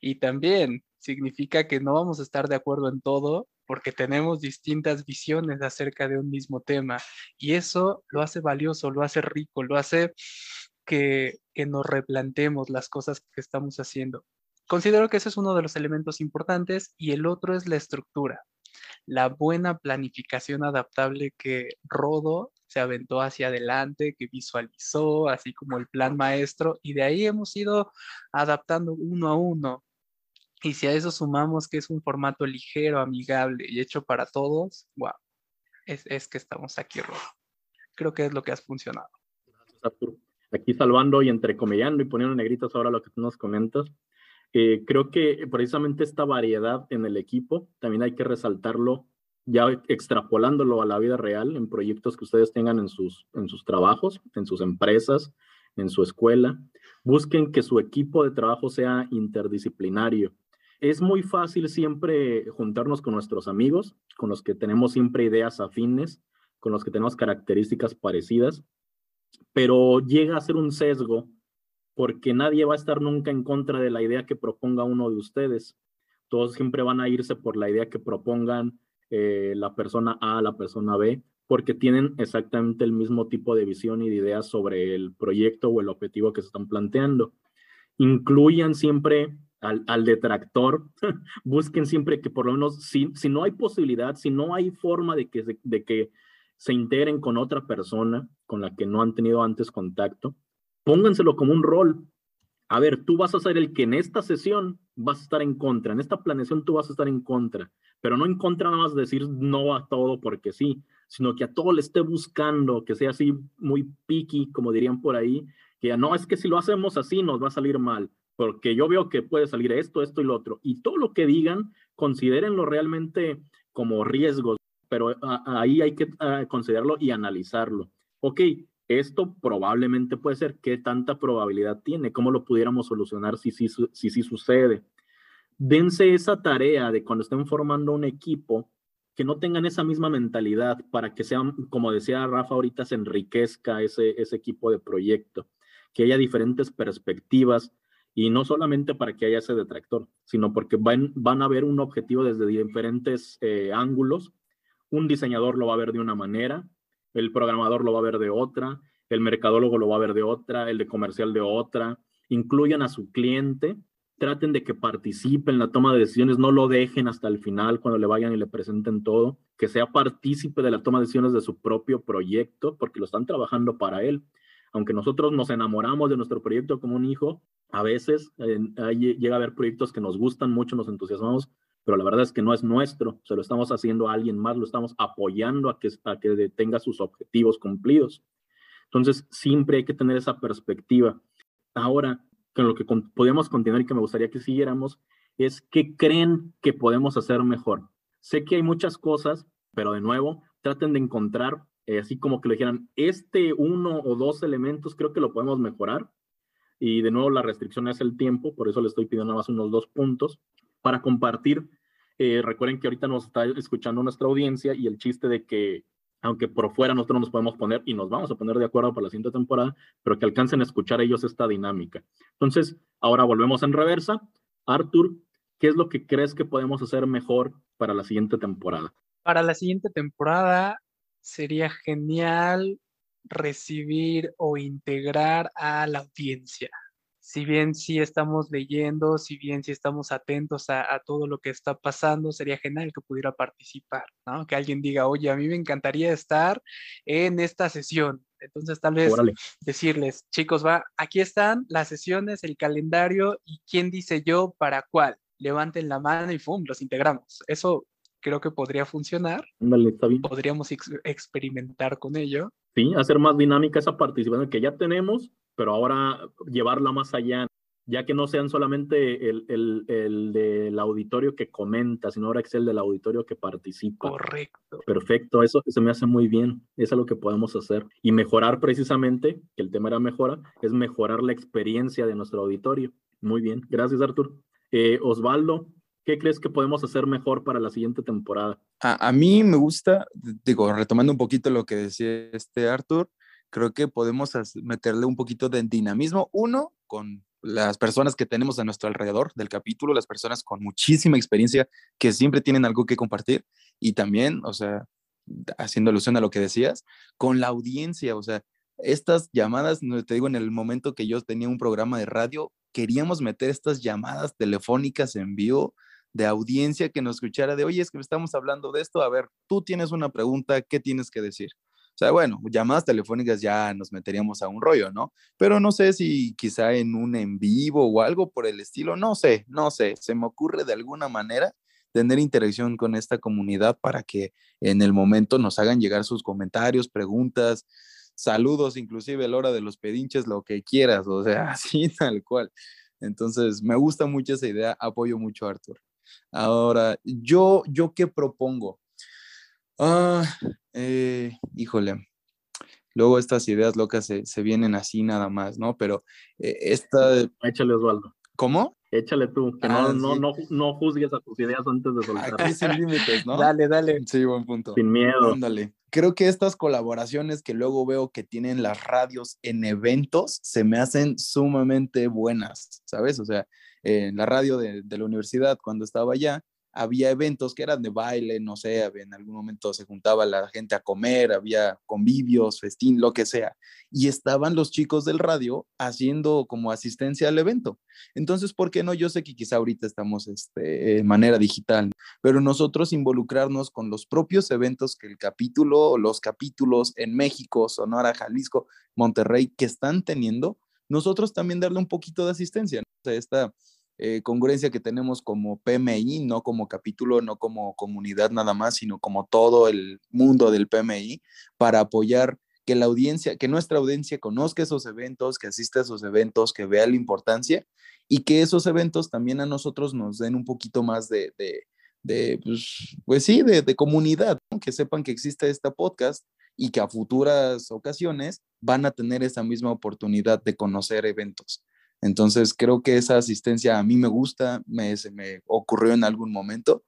Y también significa que no vamos a estar de acuerdo en todo porque tenemos distintas visiones acerca de un mismo tema. Y eso lo hace valioso, lo hace rico, lo hace que, que nos replantemos las cosas que estamos haciendo. Considero que ese es uno de los elementos importantes y el otro es la estructura, la buena planificación adaptable que Rodo se aventó hacia adelante, que visualizó, así como el plan maestro, y de ahí hemos ido adaptando uno a uno. Y si a eso sumamos que es un formato ligero, amigable y hecho para todos, wow, es, que estamos aquí, Rodo. Creo que es lo que has funcionado. Gracias, Arturo. Aquí salvando y entrecomillando y poniendo negritos ahora lo que tú nos comentas. Eh, creo que precisamente esta variedad en el equipo también hay que resaltarlo ya extrapolándolo a la vida real en proyectos que ustedes tengan en sus, en sus trabajos, en sus empresas, en su escuela. Busquen que su equipo de trabajo sea interdisciplinario. Es muy fácil siempre juntarnos con nuestros amigos, con los que tenemos siempre ideas afines, con los que tenemos características parecidas, pero llega a ser un sesgo porque nadie va a estar nunca en contra de la idea que proponga uno de ustedes. Todos siempre van a irse por la idea que propongan eh, la persona A, la persona B, porque tienen exactamente el mismo tipo de visión y de ideas sobre el proyecto o el objetivo que se están planteando. Incluyan siempre al, detractor, *laughs* busquen siempre que por lo menos, si, si no hay posibilidad, si no hay forma de que, de que se integren con otra persona con la que no han tenido antes contacto, pónganselo como un rol. A ver, tú vas a ser el que en esta sesión vas a estar en contra, en esta planeación tú vas a estar en contra, pero no en contra nada más decir no a todo porque sí, sino que a todo le esté buscando, que sea así muy picky, como dirían por ahí, que ya no, es que si lo hacemos así nos va a salir mal, porque yo veo que puede salir esto, esto y lo otro. Y todo lo que digan, considérenlo realmente como riesgos, pero ahí hay que considerarlo y analizarlo. Ok, esto probablemente puede ser, ¿qué tanta probabilidad tiene? ¿Cómo lo pudiéramos solucionar si sí si, si, sucede? Dense esa tarea de cuando estén formando un equipo, que no tengan esa misma mentalidad para que sean, como decía Rafa ahorita, se enriquezca ese, ese equipo de proyecto, que haya diferentes perspectivas y no solamente para que haya ese detractor, sino porque van, van a ver un objetivo desde diferentes eh, ángulos. Un diseñador lo va a ver de una manera, el programador lo va a ver de otra, el mercadólogo lo va a ver de otra, el de comercial de otra. Incluyan a su cliente, traten de que participe en la toma de decisiones, no lo dejen hasta el final cuando le vayan y le presenten todo, que sea partícipe de la toma de decisiones de su propio proyecto, porque lo están trabajando para él. Aunque nosotros nos enamoramos de nuestro proyecto como un hijo, a veces eh, llega a haber proyectos que nos gustan mucho, nos entusiasmamos, pero la verdad es que no es nuestro, se lo estamos haciendo a alguien más, lo estamos apoyando a que, a que tenga sus objetivos cumplidos. Entonces, siempre hay que tener esa perspectiva. Ahora, con lo que podemos continuar y que me gustaría que siguiéramos, es qué creen que podemos hacer mejor. Sé que hay muchas cosas, pero de nuevo, traten de encontrar, eh, así como que le dijeran, este uno o dos elementos creo que lo podemos mejorar. Y de nuevo, la restricción es el tiempo, por eso le estoy pidiendo nada más unos dos puntos para compartir. Eh, recuerden que ahorita nos está escuchando nuestra audiencia y el chiste de que, aunque por fuera nosotros nos podemos poner y nos vamos a poner de acuerdo para la siguiente temporada, pero que alcancen a escuchar ellos esta dinámica. Entonces, ahora volvemos en reversa. Arthur, ¿qué es lo que crees que podemos hacer mejor para la siguiente temporada? Para la siguiente temporada sería genial recibir o integrar a la audiencia si bien sí estamos leyendo, si bien sí estamos atentos a, todo lo que está pasando, sería genial que pudiera participar, ¿no? Que alguien diga, oye, a mí me encantaría estar en esta sesión. Entonces, tal vez decirles, chicos, va, aquí están las sesiones, el calendario y quién dice yo para cuál. Levanten la mano y ¡pum! los integramos. Eso creo que podría funcionar. está bien. Podríamos experimentar con ello. Sí, hacer más dinámica esa participación que ya tenemos, pero ahora llevarla más allá, ya que no sean solamente el, el, el, del auditorio que comenta, sino ahora es el del auditorio que participa. Correcto. Perfecto, eso se me hace muy bien, eso es lo que podemos hacer. Y mejorar precisamente, que el tema era mejora, es mejorar la experiencia de nuestro auditorio. Muy bien, gracias Artur. Eh, Osvaldo, ¿qué crees que podemos hacer mejor para la siguiente temporada? A, a mí me gusta, digo, retomando un poquito lo que decía este Artur, creo que podemos meterle un poquito de dinamismo. Uno, con las personas que tenemos a nuestro alrededor del capítulo, las personas con muchísima experiencia que siempre tienen algo que compartir. Y también, o sea, haciendo alusión a lo que decías, con la audiencia, o sea, estas llamadas, te digo, en el momento que yo tenía un programa de radio, queríamos meter estas llamadas telefónicas en vivo de audiencia que nos escuchara de, oye, es que estamos hablando de esto, a ver, tú tienes una pregunta, ¿qué tienes que decir? O sea, bueno, llamadas telefónicas ya nos meteríamos a un rollo, ¿no? Pero no sé si quizá en un en vivo o algo por el estilo, no sé, no sé, se me ocurre de alguna manera tener interacción con esta comunidad para que en el momento nos hagan llegar sus comentarios, preguntas, saludos, inclusive la hora de los pedinches, lo que quieras, o sea, *laughs* así tal cual. Entonces, me gusta mucho esa idea, apoyo mucho a Arthur. Ahora, yo, yo qué propongo? Ah, eh, híjole, luego estas ideas locas se, vienen así nada más, ¿no? Pero eh, esta... Échale, Osvaldo. ¿Cómo? Échale tú, que no, ah, no, no, no, juzgues a tus ideas antes de soltar. Aquí sin límites, ¿no? *laughs* dale, dale. Sí, buen punto. Sin miedo. Ándale. Creo que estas colaboraciones que luego veo que tienen las radios en eventos se me hacen sumamente buenas, ¿sabes? O sea, en la radio de, de la universidad cuando estaba allá, había eventos que eran de baile, no sé, en algún momento se juntaba la gente a comer, había convivios, festín, lo que sea, y estaban los chicos del radio haciendo como asistencia al evento. Entonces, ¿por qué no? Yo sé que quizá ahorita estamos este, de manera digital, pero nosotros involucrarnos con los propios eventos que el capítulo, los capítulos en México, Sonora, Jalisco, Monterrey, que están teniendo, nosotros también darle un poquito de asistencia. ¿no? esta eh, congruencia que tenemos como PMI, no como capítulo, no como comunidad nada más, sino como todo el mundo del PMI, para apoyar que la audiencia, que nuestra audiencia conozca esos eventos, que asista a esos eventos, que vea la importancia y que esos eventos también a nosotros nos den un poquito más de, de, pues, pues, sí, de, comunidad, que sepan que existe este podcast y que a futuras ocasiones van a tener esa misma oportunidad de conocer eventos. Entonces, creo que esa asistencia a mí me gusta, me, se me ocurrió en algún momento.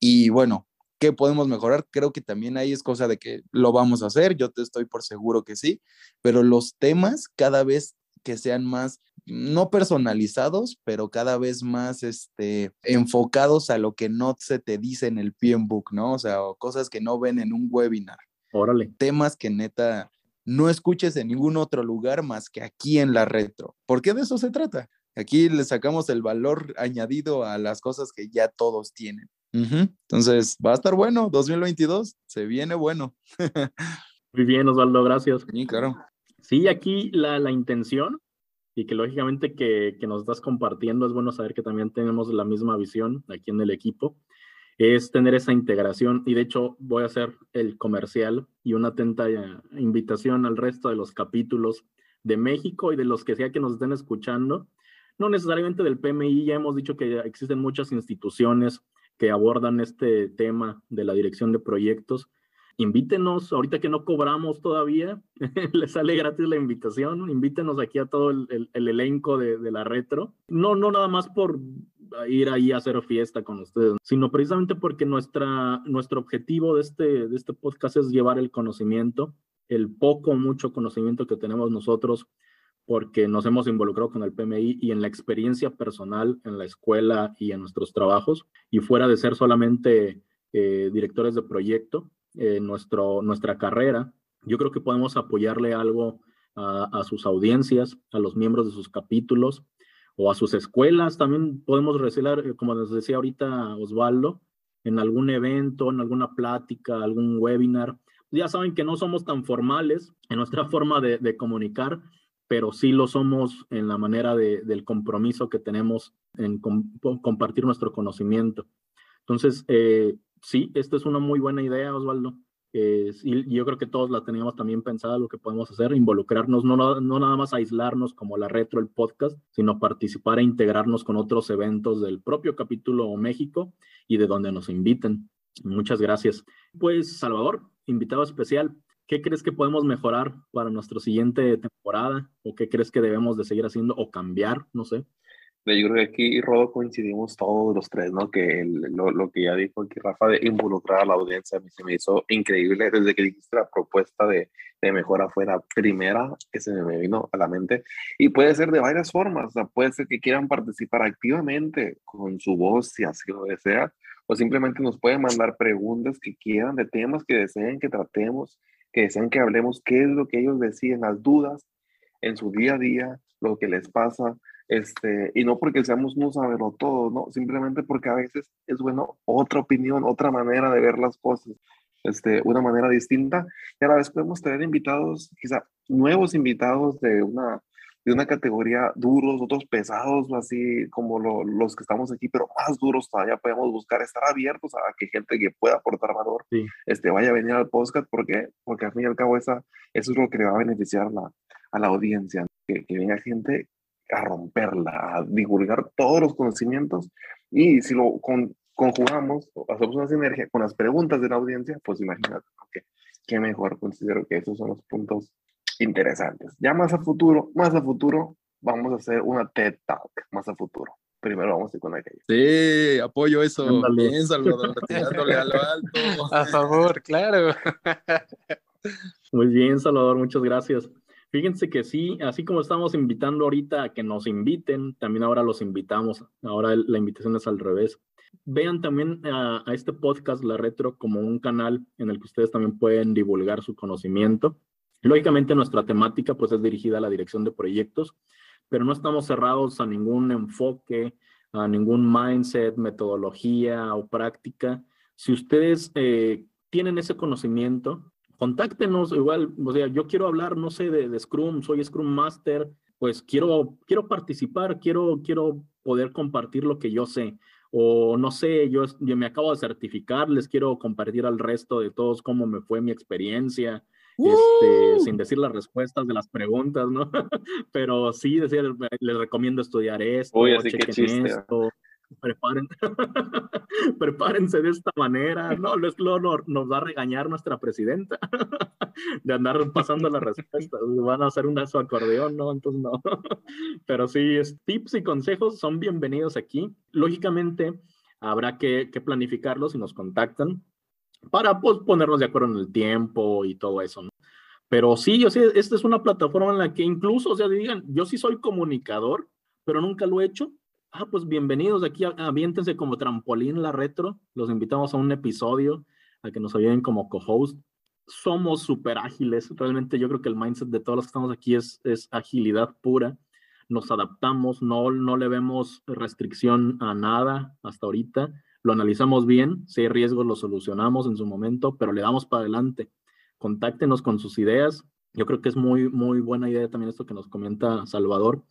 Y bueno, ¿qué podemos mejorar? Creo que también ahí es cosa de que lo vamos a hacer, yo te estoy por seguro que sí, pero los temas cada vez que sean más, no personalizados, pero cada vez más este, enfocados a lo que no se te dice en el PMBOK, ¿no? O sea, cosas que no ven en un webinar. Órale. Temas que neta no escuches en ningún otro lugar más que aquí en la retro. ¿Por qué de eso se trata? Aquí le sacamos el valor añadido a las cosas que ya todos tienen. Entonces, va a estar bueno, 2022, se viene bueno. *laughs* Muy bien, Osvaldo, gracias. Sí, claro. Sí, aquí la, la intención y que lógicamente que, que, nos estás compartiendo, es bueno saber que también tenemos la misma visión aquí en el equipo es tener esa integración y de hecho voy a hacer el comercial y una atenta eh, invitación al resto de los capítulos de México y de los que sea que nos estén escuchando, no necesariamente del PMI, ya hemos dicho que existen muchas instituciones que abordan este tema de la dirección de proyectos. Invítenos, ahorita que no cobramos todavía, *laughs* les sale gratis la invitación, invítenos aquí a todo el, elenco de, de, la retro. No, no nada más por ir ahí a hacer fiesta con ustedes, sino precisamente porque nuestra, nuestro objetivo de este, de este podcast es llevar el conocimiento, el poco, mucho conocimiento que tenemos nosotros, porque nos hemos involucrado con el PMI y en la experiencia personal en la escuela y en nuestros trabajos, y fuera de ser solamente eh, directores de proyecto, en nuestro, nuestra carrera, yo creo que podemos apoyarle algo a, sus audiencias, a los miembros de sus capítulos, o a sus escuelas. También podemos recibir, eh, como les decía ahorita Osvaldo, en algún evento, en alguna plática, algún webinar. Ya saben que no somos tan formales en nuestra *laughs* forma de, comunicar, pero sí lo somos en la manera del compromiso que tenemos en compartir nuestro conocimiento. Entonces, eh, sí, esta es una muy buena idea, Osvaldo y yo creo que todos la teníamos también pensada lo que podemos hacer, involucrarnos, no, no, nada más aislarnos como la retro, el podcast, sino participar e integrarnos con otros eventos del propio capítulo México y de donde nos inviten. Muchas gracias. Pues, Salvador, invitado especial, ¿qué crees que podemos mejorar para nuestra siguiente temporada? ¿O qué crees que debemos de seguir haciendo o cambiar? No sé. Yo creo que aquí, Rodo, coincidimos todos los tres, ¿no? Que lo, lo, que ya dijo aquí Rafa de involucrar a la audiencia a mí se me hizo increíble desde que dijiste la propuesta de, de mejora fue la primera que se me vino a la mente. Y puede ser de varias formas, o sea, puede ser que quieran participar activamente con su voz, si así lo desea, o simplemente nos pueden mandar preguntas que quieran de temas que deseen que tratemos que desean que hablemos qué es lo que ellos deciden, las dudas en su día a día, lo que les pasa, este, y no porque seamos no saberlo todo, ¿no? Simplemente porque a veces es bueno otra opinión, otra manera de ver las cosas, este, una manera distinta. Y a la vez podemos tener invitados, quizá nuevos invitados de una, de una categoría duros, otros pesados, así como los que estamos aquí, pero más duros todavía podemos buscar estar abiertos a que gente que pueda aportar valor este, vaya a venir al podcast, porque, porque al fin y al cabo esa, eso es lo que le va a beneficiar la, a la audiencia, que, que venga gente a romperla, a divulgar todos los conocimientos y si lo conjugamos, hacemos una sinergia con las preguntas de la audiencia, pues imagínate, que qué mejor, considero que esos son los puntos interesantes. Ya más a futuro, más a futuro, vamos a hacer una TED Talk, más a futuro. Primero vamos a ir con aquello. Sí, apoyo eso. Bien, Salvador, *laughs* tirándole a lo alto. A favor, claro. Muy bien, Salvador, muchas gracias. Fíjense que sí, así como estamos invitando ahorita a que nos inviten, también ahora los invitamos. Ahora la invitación es al revés. Vean también a, este podcast, La Retro, como un canal en el que ustedes también pueden divulgar su conocimiento. Lógicamente nuestra temática pues es dirigida a la dirección de proyectos, pero no estamos cerrados a ningún enfoque, a ningún mindset, metodología o práctica. Si ustedes eh, tienen ese conocimiento, contáctenos, igual, o sea, yo quiero hablar, no sé, de, Scrum, soy Scrum Master, pues quiero, quiero participar, quiero, quiero poder compartir lo que yo sé. O no sé, yo, yo me acabo de certificar, les quiero compartir al resto de todos cómo me fue mi experiencia, este, sin decir las respuestas de las preguntas, ¿no? *laughs* Pero sí, decir, les recomiendo estudiar esto, chequen esto preparen, *laughs* prepárense de esta manera. *laughs* No, luego nos va a regañar nuestra presidenta *laughs* de andar pasando las respuestas. Van a hacer un su acordeón, ¿no? Entonces no. Pero sí, tips y consejos son bienvenidos aquí. Lógicamente, habrá que, que planificarlos y nos contactan para pues, ponernos de acuerdo en el tiempo y todo eso, ¿no? Pero sí, yo sé, esta es una plataforma en la que incluso, o sea, digan, yo sí soy comunicador, pero nunca lo he hecho Ah, pues bienvenidos aquí, aviéntense como trampolín la retro. Los invitamos a un episodio, a que nos ayuden como co-host. Somos súper ágiles. Realmente yo creo que el mindset de todos los que estamos aquí es, es agilidad pura. Nos adaptamos, no, no le vemos restricción a nada hasta ahorita. Lo analizamos bien, si hay riesgos lo solucionamos en su momento, pero le damos para adelante. Contáctenos con sus ideas. Yo creo que es muy, muy buena idea también esto que nos comenta Salvador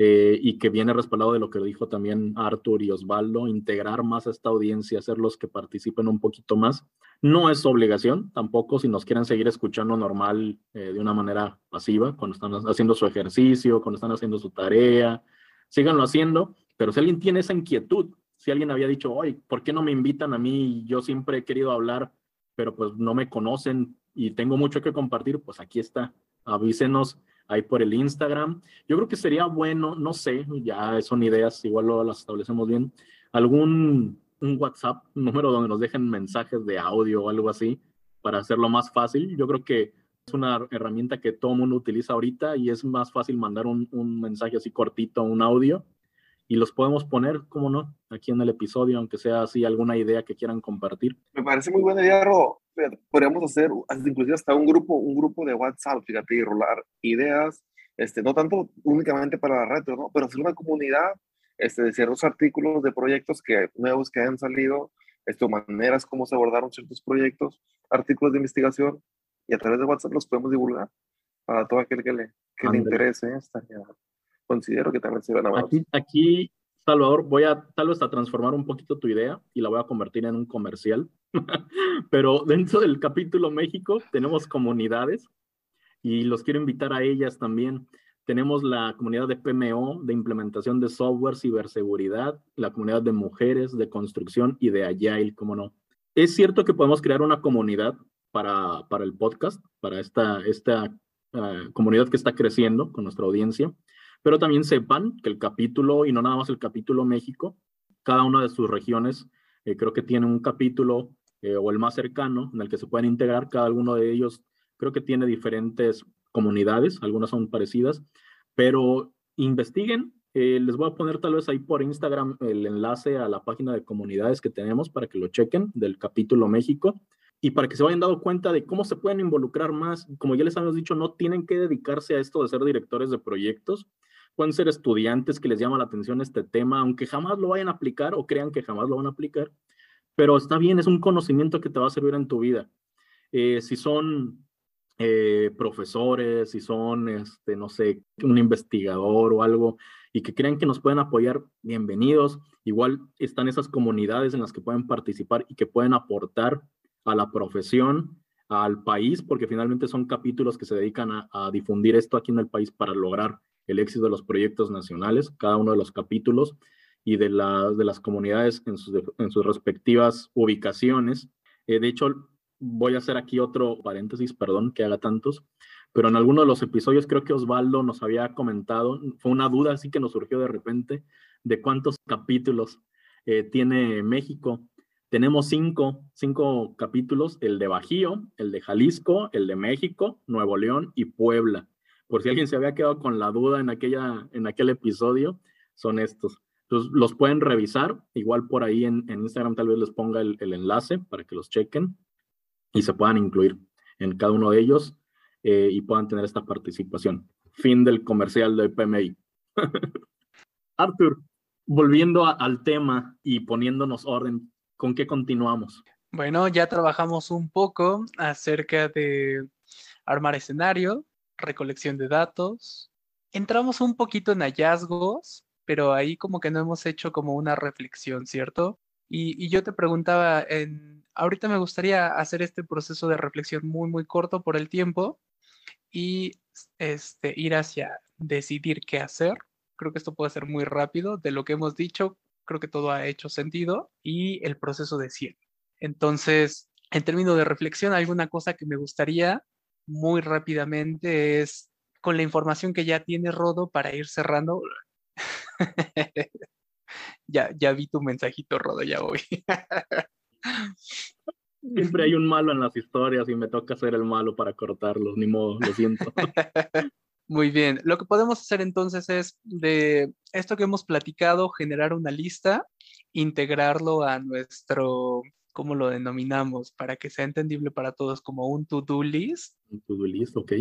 eh, y que viene respaldado de lo que dijo también Arthur y Osvaldo, integrar más a esta audiencia, hacerlos que participen un poquito más. No es obligación tampoco si nos quieren seguir escuchando normal eh, de una manera pasiva, cuando están haciendo su ejercicio, cuando están haciendo su tarea, síganlo haciendo, pero si alguien tiene esa inquietud, si alguien había dicho, oye, ¿por qué no me invitan a mí? Yo siempre he querido hablar, pero pues no me conocen y tengo mucho que compartir, pues aquí está, avísenos ahí por el Instagram. Yo creo que sería bueno, no sé, ya son ideas, igual lo, las establecemos bien, algún un WhatsApp, un número donde nos dejen mensajes de audio o algo así para hacerlo más fácil. Yo creo que es una herramienta que todo mundo utiliza ahorita y es más fácil mandar un, un mensaje así cortito, un audio, y los podemos poner, ¿cómo no? Aquí en el episodio, aunque sea así alguna idea que quieran compartir. Me parece muy buena idea, Ro. Podríamos hacer inclusive hasta un grupo, un grupo de WhatsApp, fíjate, y rolar ideas, este, no tanto únicamente para la retro, ¿no? Pero hacer una comunidad este, de ciertos artículos de proyectos que, nuevos que han salido, esto, maneras como se abordaron ciertos proyectos, artículos de investigación, y a través de WhatsApp los podemos divulgar para todo aquel que le, que le interese esta considero que también se van a aquí, aquí, Salvador, voy a tal vez a transformar un poquito tu idea y la voy a convertir en un comercial. *laughs* Pero dentro del capítulo México tenemos comunidades y los quiero invitar a ellas también. Tenemos la comunidad de PMO, de implementación de software, ciberseguridad, la comunidad de mujeres, de construcción y de Agile, como no. Es cierto que podemos crear una comunidad para, para el podcast, para esta, esta uh, comunidad que está creciendo con nuestra audiencia. Pero también sepan que el capítulo, y no nada más el capítulo México, cada una de sus regiones eh, creo que tiene un capítulo eh, o el más cercano en el que se pueden integrar. Cada uno de ellos creo que tiene diferentes comunidades, algunas son parecidas, pero investiguen. Eh, les voy a poner tal vez ahí por Instagram el enlace a la página de comunidades que tenemos para que lo chequen del capítulo México. y para que se vayan dando cuenta de cómo se pueden involucrar más. Como ya les habíamos dicho, no tienen que dedicarse a esto de ser directores de proyectos. Pueden ser estudiantes que les llama la atención este tema, aunque jamás lo vayan a aplicar o crean que jamás lo van a aplicar. Pero está bien, es un conocimiento que te va a servir en tu vida. Eh, si son eh, profesores, si son, este, no sé, un investigador o algo, y que crean que nos pueden apoyar, bienvenidos. Igual están esas comunidades en las que pueden participar y que pueden aportar a la profesión, al país, porque finalmente son capítulos que se dedican a, difundir esto aquí en el país para lograr el éxito de los proyectos nacionales, cada uno de los capítulos y de, de las comunidades en sus, en sus respectivas ubicaciones. Eh, de hecho, voy a hacer aquí otro paréntesis, perdón que haga tantos, pero en alguno de los episodios creo que Osvaldo nos había comentado, fue una duda así que nos surgió de repente, de cuántos capítulos eh, tiene México. Tenemos cinco, cinco capítulos, el de Bajío, el de Jalisco, el de México, Nuevo León y Puebla. Por si alguien se había quedado con la duda en, aquella, en aquel episodio, son estos. Entonces, los pueden revisar. Igual por ahí en, Instagram tal vez les ponga el, enlace para que los chequen y se puedan incluir en cada uno de ellos eh, y puedan tener esta participación. Fin del comercial de PMI. *laughs* Arthur, volviendo al tema y poniéndonos orden, ¿con qué continuamos? Bueno, ya trabajamos un poco acerca de armar escenario, recolección de datos. Entramos un poquito en hallazgos, pero ahí como que no hemos hecho como una reflexión, ¿cierto? Y, yo te preguntaba, en, ahorita me gustaría hacer este proceso de reflexión muy, muy corto por el tiempo y este, ir hacia decidir qué hacer. Creo que esto puede ser muy rápido. De lo que hemos dicho, creo que todo ha hecho sentido y el proceso de cierre. Entonces, en términos de reflexión, alguna cosa que me gustaría muy rápidamente es con la información que ya tiene Rodo para ir cerrando. *laughs* ya, ya vi tu mensajito, Rodo, ya voy. Siempre hay un malo en las historias y me toca ser el malo para cortarlos, ni modo, lo siento. *laughs* Muy bien, lo que podemos hacer entonces es de esto que hemos platicado, generar una lista, integrarlo a nuestro, ¿cómo lo denominamos? Para que sea entendible para todos como un to-do list. Un to-do list, ok.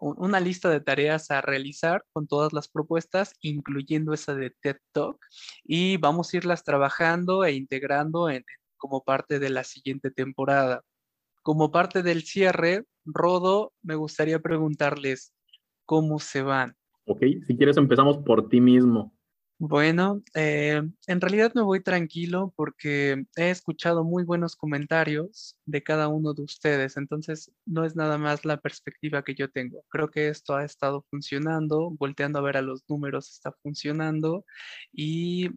Una lista de tareas a realizar con todas las propuestas, incluyendo esa de TED Talk, y vamos a irlas trabajando e integrando en, como parte de la siguiente temporada. Como parte del cierre, Rodo, me gustaría preguntarles, cómo se van. Ok, si quieres empezamos por ti mismo. Bueno, eh, en realidad me voy tranquilo porque he escuchado muy buenos comentarios de cada uno de ustedes, entonces no es nada más la perspectiva que yo tengo. Creo que esto ha estado funcionando, volteando a ver a los números está funcionando y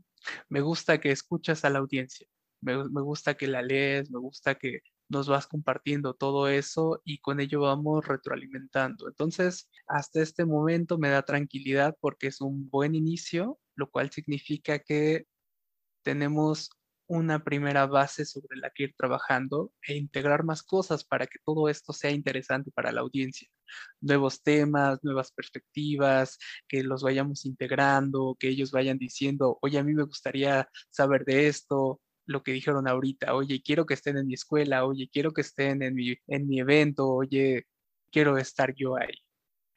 me gusta que escuchas a la audiencia, me, me gusta que la lees, me gusta que nos vas compartiendo todo eso y con ello vamos retroalimentando. Entonces, hasta este momento me da tranquilidad porque es un buen inicio, lo cual significa que tenemos una primera base sobre la que ir trabajando e integrar más cosas para que todo esto sea interesante para la audiencia. Nuevos temas, nuevas perspectivas, que los vayamos integrando, que ellos vayan diciendo, oye, a mí me gustaría saber de esto, lo que dijeron ahorita, oye, quiero que estén en mi escuela, oye, quiero que estén en mi, en mi evento, oye, quiero estar yo ahí.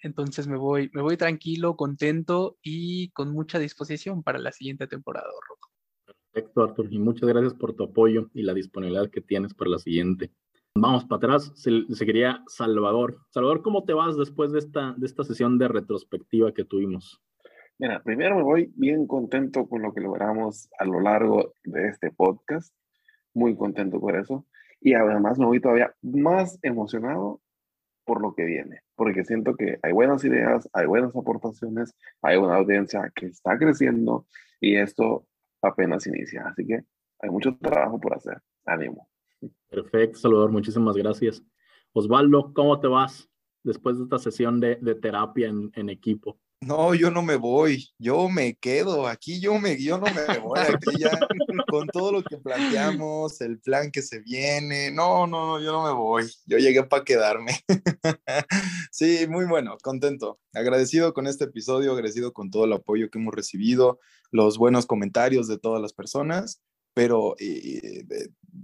Entonces me voy, me voy tranquilo, contento y con mucha disposición para la siguiente temporada, Rojo. Perfecto, Artur, y muchas gracias por tu apoyo y la disponibilidad que tienes para la siguiente. Vamos para atrás, se, seguiría Salvador. Salvador, ¿cómo te vas después de esta, de esta sesión de retrospectiva que tuvimos? Mira, primero me voy bien contento con lo que logramos a lo largo de este podcast. Muy contento por eso. Y además me voy todavía más emocionado por lo que viene, porque siento que hay buenas ideas, hay buenas aportaciones, hay una audiencia que está creciendo y esto apenas inicia. Así que hay mucho trabajo por hacer. Ánimo. Perfecto, Salvador. Muchísimas gracias. Osvaldo, ¿cómo te vas después de esta sesión de, de terapia en, en equipo? No, yo no me voy, yo me quedo, aquí yo, me, yo no me voy, aquí ya con todo lo que planteamos, el plan que se viene, no, no, no, yo no me voy, yo llegué para quedarme. *laughs* sí, muy bueno, contento, agradecido con este episodio, agradecido con todo el apoyo que hemos recibido, los buenos comentarios de todas las personas pero eh,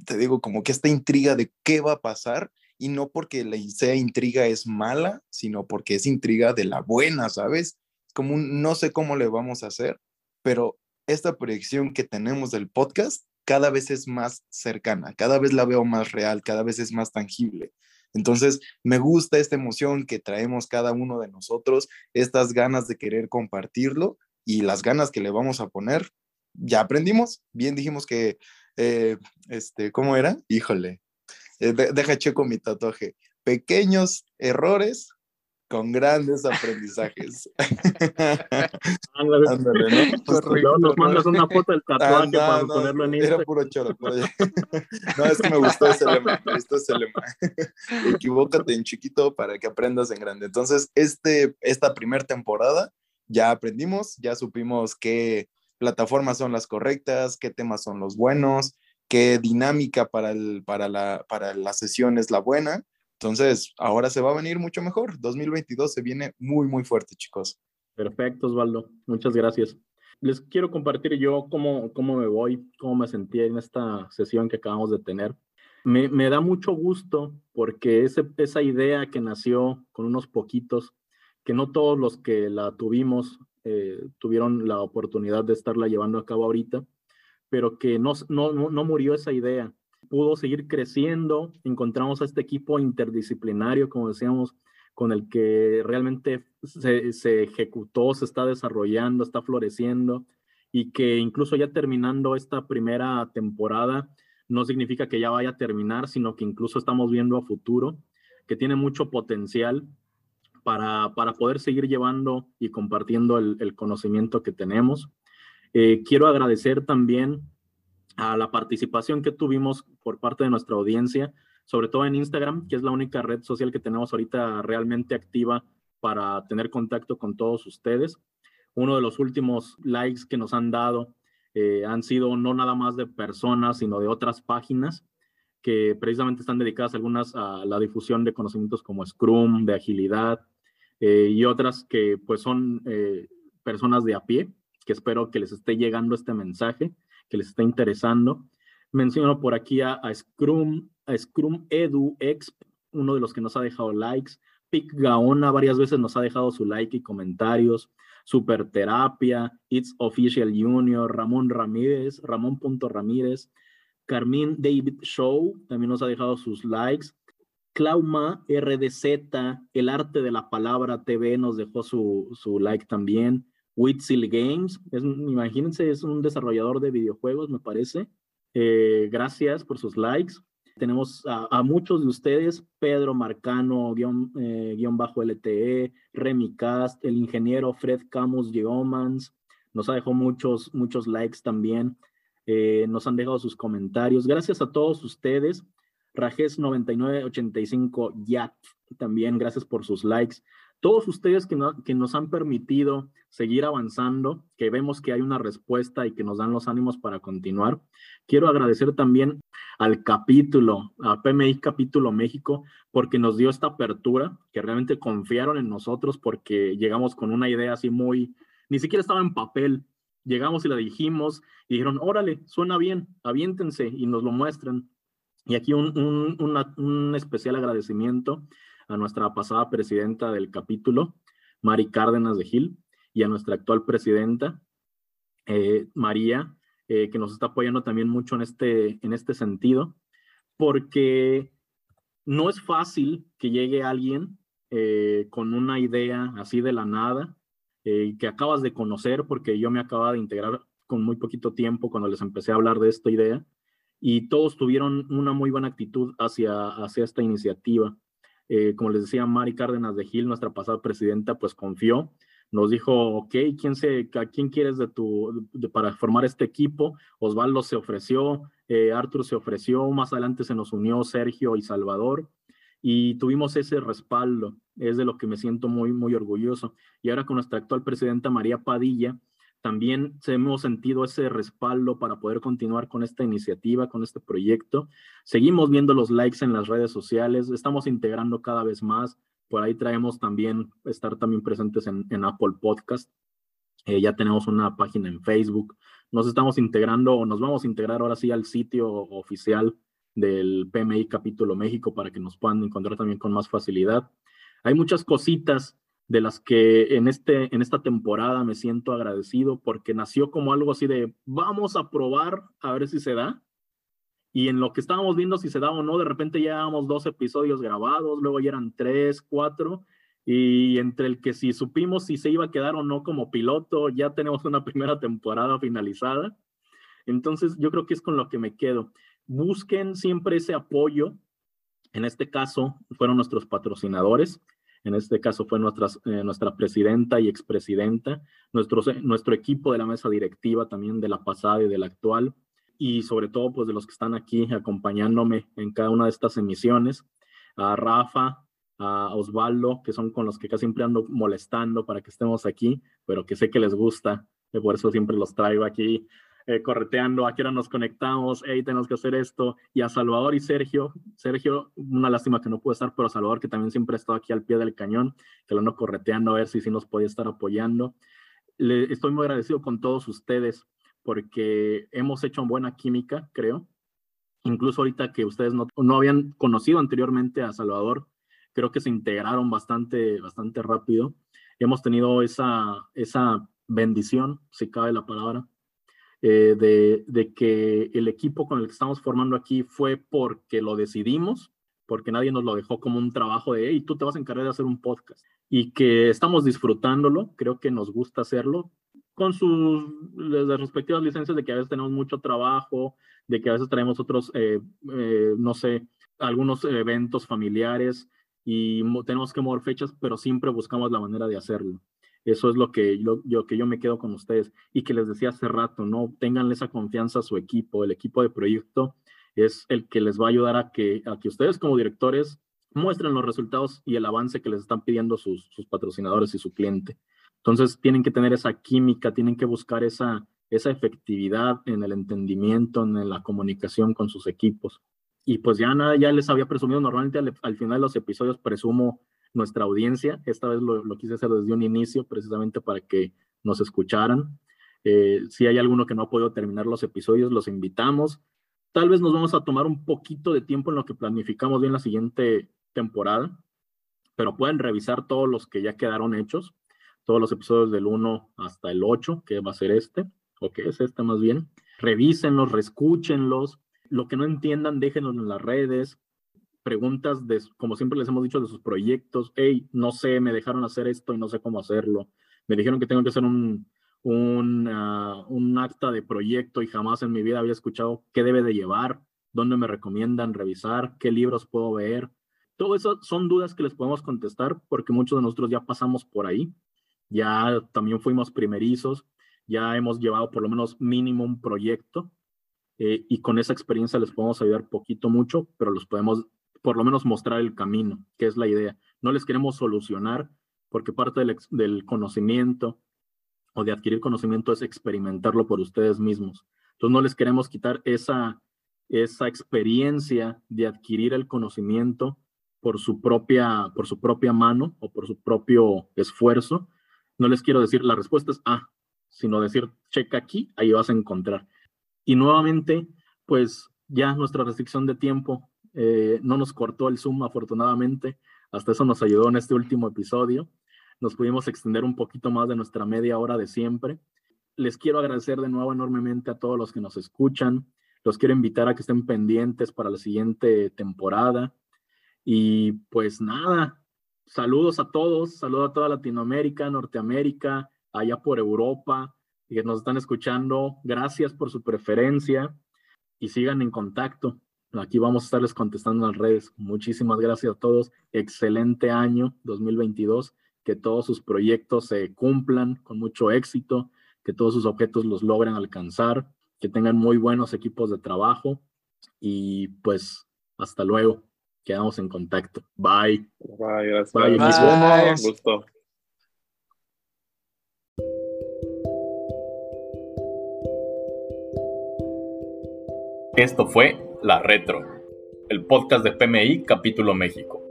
te digo, como que esta intriga de qué va a pasar, y no porque la sea intriga es mala, sino porque es intriga de la buena, ¿sabes? Como un, no sé cómo le vamos a hacer, pero esta proyección que tenemos del podcast cada vez es más cercana, cada vez la veo más real, cada vez es más tangible. Entonces, me gusta esta emoción que traemos cada uno de nosotros, estas ganas de querer compartirlo y las ganas que le vamos a poner. Ya aprendimos, bien dijimos que, eh, este, ¿cómo era? Híjole, eh, deja checo mi tatuaje. Pequeños errores con grandes aprendizajes. *laughs* Ándale, ¿no? Pues, nos mandas una foto del tatuaje para ponerlo en Instagram. Era puro choro. *laughs* no, es que me gustó ese lema, me gustó ese lema. *laughs* Equivócate en chiquito para que aprendas en grande. Entonces, este, esta primera temporada ya aprendimos, ya supimos qué plataformas son las correctas, qué temas son los buenos, qué dinámica para, el, para, la, para la sesión es la buena entonces, ahora se va a venir mucho mejor. 2022 se viene muy, muy fuerte, chicos. Perfecto, Osvaldo. Muchas gracias. Les quiero compartir yo cómo, cómo me voy, cómo me sentí en esta sesión que acabamos de tener. Me, da mucho gusto porque ese, esa idea que nació con unos poquitos, que no todos los que la tuvimos eh, tuvieron la oportunidad de estarla llevando a cabo ahorita, pero que no, no, no murió esa idea pudo seguir creciendo, encontramos a este equipo interdisciplinario, como decíamos, con el que realmente se, ejecutó, se está desarrollando, está floreciendo y que incluso ya terminando esta primera temporada, no significa que ya vaya a terminar, sino que incluso estamos viendo a futuro, que tiene mucho potencial para, para poder seguir llevando y compartiendo el, conocimiento que tenemos. Eh, quiero agradecer también a la participación que tuvimos por parte de nuestra audiencia, sobre todo en Instagram, que es la única red social que tenemos ahorita realmente activa para tener contacto con todos ustedes. Uno de los últimos likes que nos han dado eh, han sido no nada más de personas, sino de otras páginas que precisamente están dedicadas algunas a la difusión de conocimientos como Scrum, de agilidad, eh, y otras que pues son eh, personas de a pie, que espero que les esté llegando este mensaje que les está interesando. Menciono por aquí a, Scrum, a Scrum Edu Exp, uno de los que nos ha dejado likes. Pic Gaona varias veces nos ha dejado su like y comentarios. Super Terapia, It's Official Junior, Ramón Ramírez, Ramón.ramírez, Carmín David Show también nos ha dejado sus likes. Clauma RDZ, El Arte de la Palabra TV nos dejó su, su like también. Witzel Games, es, imagínense, es un desarrollador de videojuegos, me parece. Eh, gracias por sus likes. Tenemos a, muchos de ustedes, Pedro Marcano, guion, eh, guion bajo LTE, Remy Cast, el ingeniero Fred Camus Geomans, nos ha dejado muchos, muchos likes también. Eh, nos han dejado sus comentarios. Gracias a todos ustedes. Rajes9985 Yat, también gracias por sus likes todos ustedes que, que, nos han permitido seguir avanzando, que vemos que hay una respuesta y que nos dan los ánimos para continuar. Quiero agradecer también al capítulo, a PMI Capítulo México, porque nos dio esta apertura, que realmente confiaron en nosotros porque llegamos con una idea así muy, ni siquiera estaba en papel. Llegamos y la dijimos y dijeron, órale, suena bien, aviéntense y nos lo muestran. Y aquí un, un, un especial agradecimiento a nuestra pasada presidenta del capítulo, Mari Cárdenas de Gil, y a nuestra actual presidenta, eh, María, eh, que nos está apoyando también mucho en este, en este sentido, porque no es fácil que llegue alguien eh, con una idea así de la nada, que acabas de conocer, porque yo me acababa de integrar con muy poquito tiempo cuando les empecé a hablar de esta idea, y todos tuvieron una muy buena actitud hacia, hacia esta iniciativa. Eh, como les decía, Mari Cárdenas de Gil, nuestra pasada presidenta, pues confió, nos dijo, ok, ¿quién, se, quién quieres de tu, para formar este equipo? Osvaldo se ofreció, eh, Arthur se ofreció, más adelante se nos unió Sergio y Salvador, y tuvimos ese respaldo, es de lo que me siento muy, muy orgulloso. Y ahora con nuestra actual presidenta María Padilla, también hemos sentido ese respaldo para poder continuar con esta iniciativa, con este proyecto. Seguimos viendo los likes en las redes sociales, estamos integrando cada vez más. Por ahí traemos también, estar también presentes en, Apple Podcast. Eh, ya tenemos una página en Facebook, nos estamos integrando o nos vamos a integrar ahora sí al sitio oficial del PMI Capítulo México para que nos puedan encontrar también con más facilidad. Hay muchas cositas de las que en, este, en esta temporada me siento agradecido porque nació como algo así de vamos a probar a ver si se da. Y en lo que estábamos viendo si se da o no, de repente ya llevábamos dos episodios grabados, luego ya eran tres, cuatro, y entre el que si supimos si se iba a quedar o no como piloto, ya tenemos una *laughs* primera temporada finalizada. Entonces yo creo que es con lo que me quedo. Busquen siempre ese apoyo. En este caso fueron nuestros patrocinadores. En este caso fue eh, nuestra presidenta y expresidenta, nuestro, nuestro equipo de la mesa directiva también de la pasada y de la actual, y sobre todo pues de los que están aquí acompañándome en cada una de estas emisiones, a Rafa, a Osvaldo, que son con los que casi siempre ando molestando para que estemos aquí, pero que sé que les gusta, y por eso siempre los traigo aquí eh, correteando, a qué hora nos conectamos, hey, tenemos que hacer esto, y a Salvador y Sergio, Sergio, una lástima que no puede estar, pero Salvador que también siempre ha estado aquí al pie del cañón, que lo ando correteando a ver si sí nos podía estar apoyando. Le, estoy muy agradecido con todos ustedes porque hemos hecho buena química, creo. Incluso ahorita que ustedes no, no habían conocido anteriormente a Salvador, creo que se integraron bastante, bastante rápido. Hemos tenido esa, esa bendición, si cabe la palabra, eh, de, que el equipo con el que estamos formando aquí fue porque lo decidimos, porque nadie nos lo dejó como un trabajo de, hey, tú te vas a encargar de hacer un podcast. Y que estamos disfrutándolo, creo que nos gusta hacerlo, con sus respectivas licencias de que a veces tenemos mucho trabajo, de que a veces traemos otros, eh, eh, no sé, algunos eventos familiares y tenemos que mover fechas, pero siempre buscamos la manera de hacerlo. Eso es lo que yo, que yo me quedo con ustedes y que les decía hace rato, ¿no? Tengan esa confianza a su equipo, el equipo de proyecto es el que les va a ayudar a que, a que ustedes como directores muestren los resultados y el avance que les están pidiendo sus, sus patrocinadores y su cliente. Entonces tienen que tener esa química, tienen que buscar esa, esa efectividad en el entendimiento, en la comunicación con sus equipos. Y pues ya nada, ya les había presumido, normalmente al, al final de los episodios presumo nuestra audiencia. Esta vez lo, quise hacer desde un inicio, precisamente para que nos escucharan. Eh, si hay alguno que no ha podido terminar los episodios, los invitamos. Tal vez nos vamos a tomar un poquito de tiempo en lo que planificamos bien la siguiente temporada, pero pueden revisar todos los que ya quedaron hechos, todos los episodios del 1 hasta el 8, que va a ser este, o que es este más bien. Revísenlos, reescúchenlos. Lo que no entiendan, déjenlos en las redes preguntas, de, como siempre les hemos dicho, de sus proyectos. Hey, no sé, me dejaron hacer esto y no sé cómo hacerlo. Me dijeron que tengo que hacer un, un, ah, un acta de proyecto y jamás en mi vida había escuchado qué debe de llevar, dónde me recomiendan revisar, qué libros puedo ver. Todo eso son dudas que les podemos contestar porque muchos de nosotros ya pasamos por ahí. Ya también fuimos primerizos, ya hemos llevado por lo menos mínimo un proyecto eh, y con esa experiencia les podemos ayudar poquito, mucho, pero los podemos por lo menos mostrar el camino, que es la idea. No les queremos solucionar, porque parte del, conocimiento o de adquirir conocimiento es experimentarlo por ustedes mismos. Entonces no les queremos quitar esa, esa experiencia de adquirir el conocimiento por su, propia, por su propia mano o por su propio esfuerzo. No les quiero decir la respuesta es A, sino decir checa aquí, ahí vas a encontrar. Y nuevamente, pues ya nuestra restricción de tiempo eh, no nos cortó el Zoom afortunadamente, hasta eso nos ayudó en este último episodio. Nos pudimos extender un poquito más de nuestra media hora de siempre. Les quiero agradecer de nuevo enormemente a todos los que nos escuchan. Los quiero invitar a que estén pendientes para la siguiente temporada. Y pues nada, saludos a todos, saludos a toda Latinoamérica, Norteamérica, allá por Europa, que nos están escuchando. Gracias por su preferencia y sigan en contacto. Aquí vamos a estarles contestando en las redes. Muchísimas gracias a todos. Excelente año 2022. Que todos sus proyectos se cumplan con mucho éxito, que todos sus objetos los logren alcanzar, que tengan muy buenos equipos de trabajo y pues hasta luego. Quedamos en contacto. Bye. Bye, gracias. Bye. Bye. Gusto. Esto fue la Retro, el podcast de PMI Capítulo México.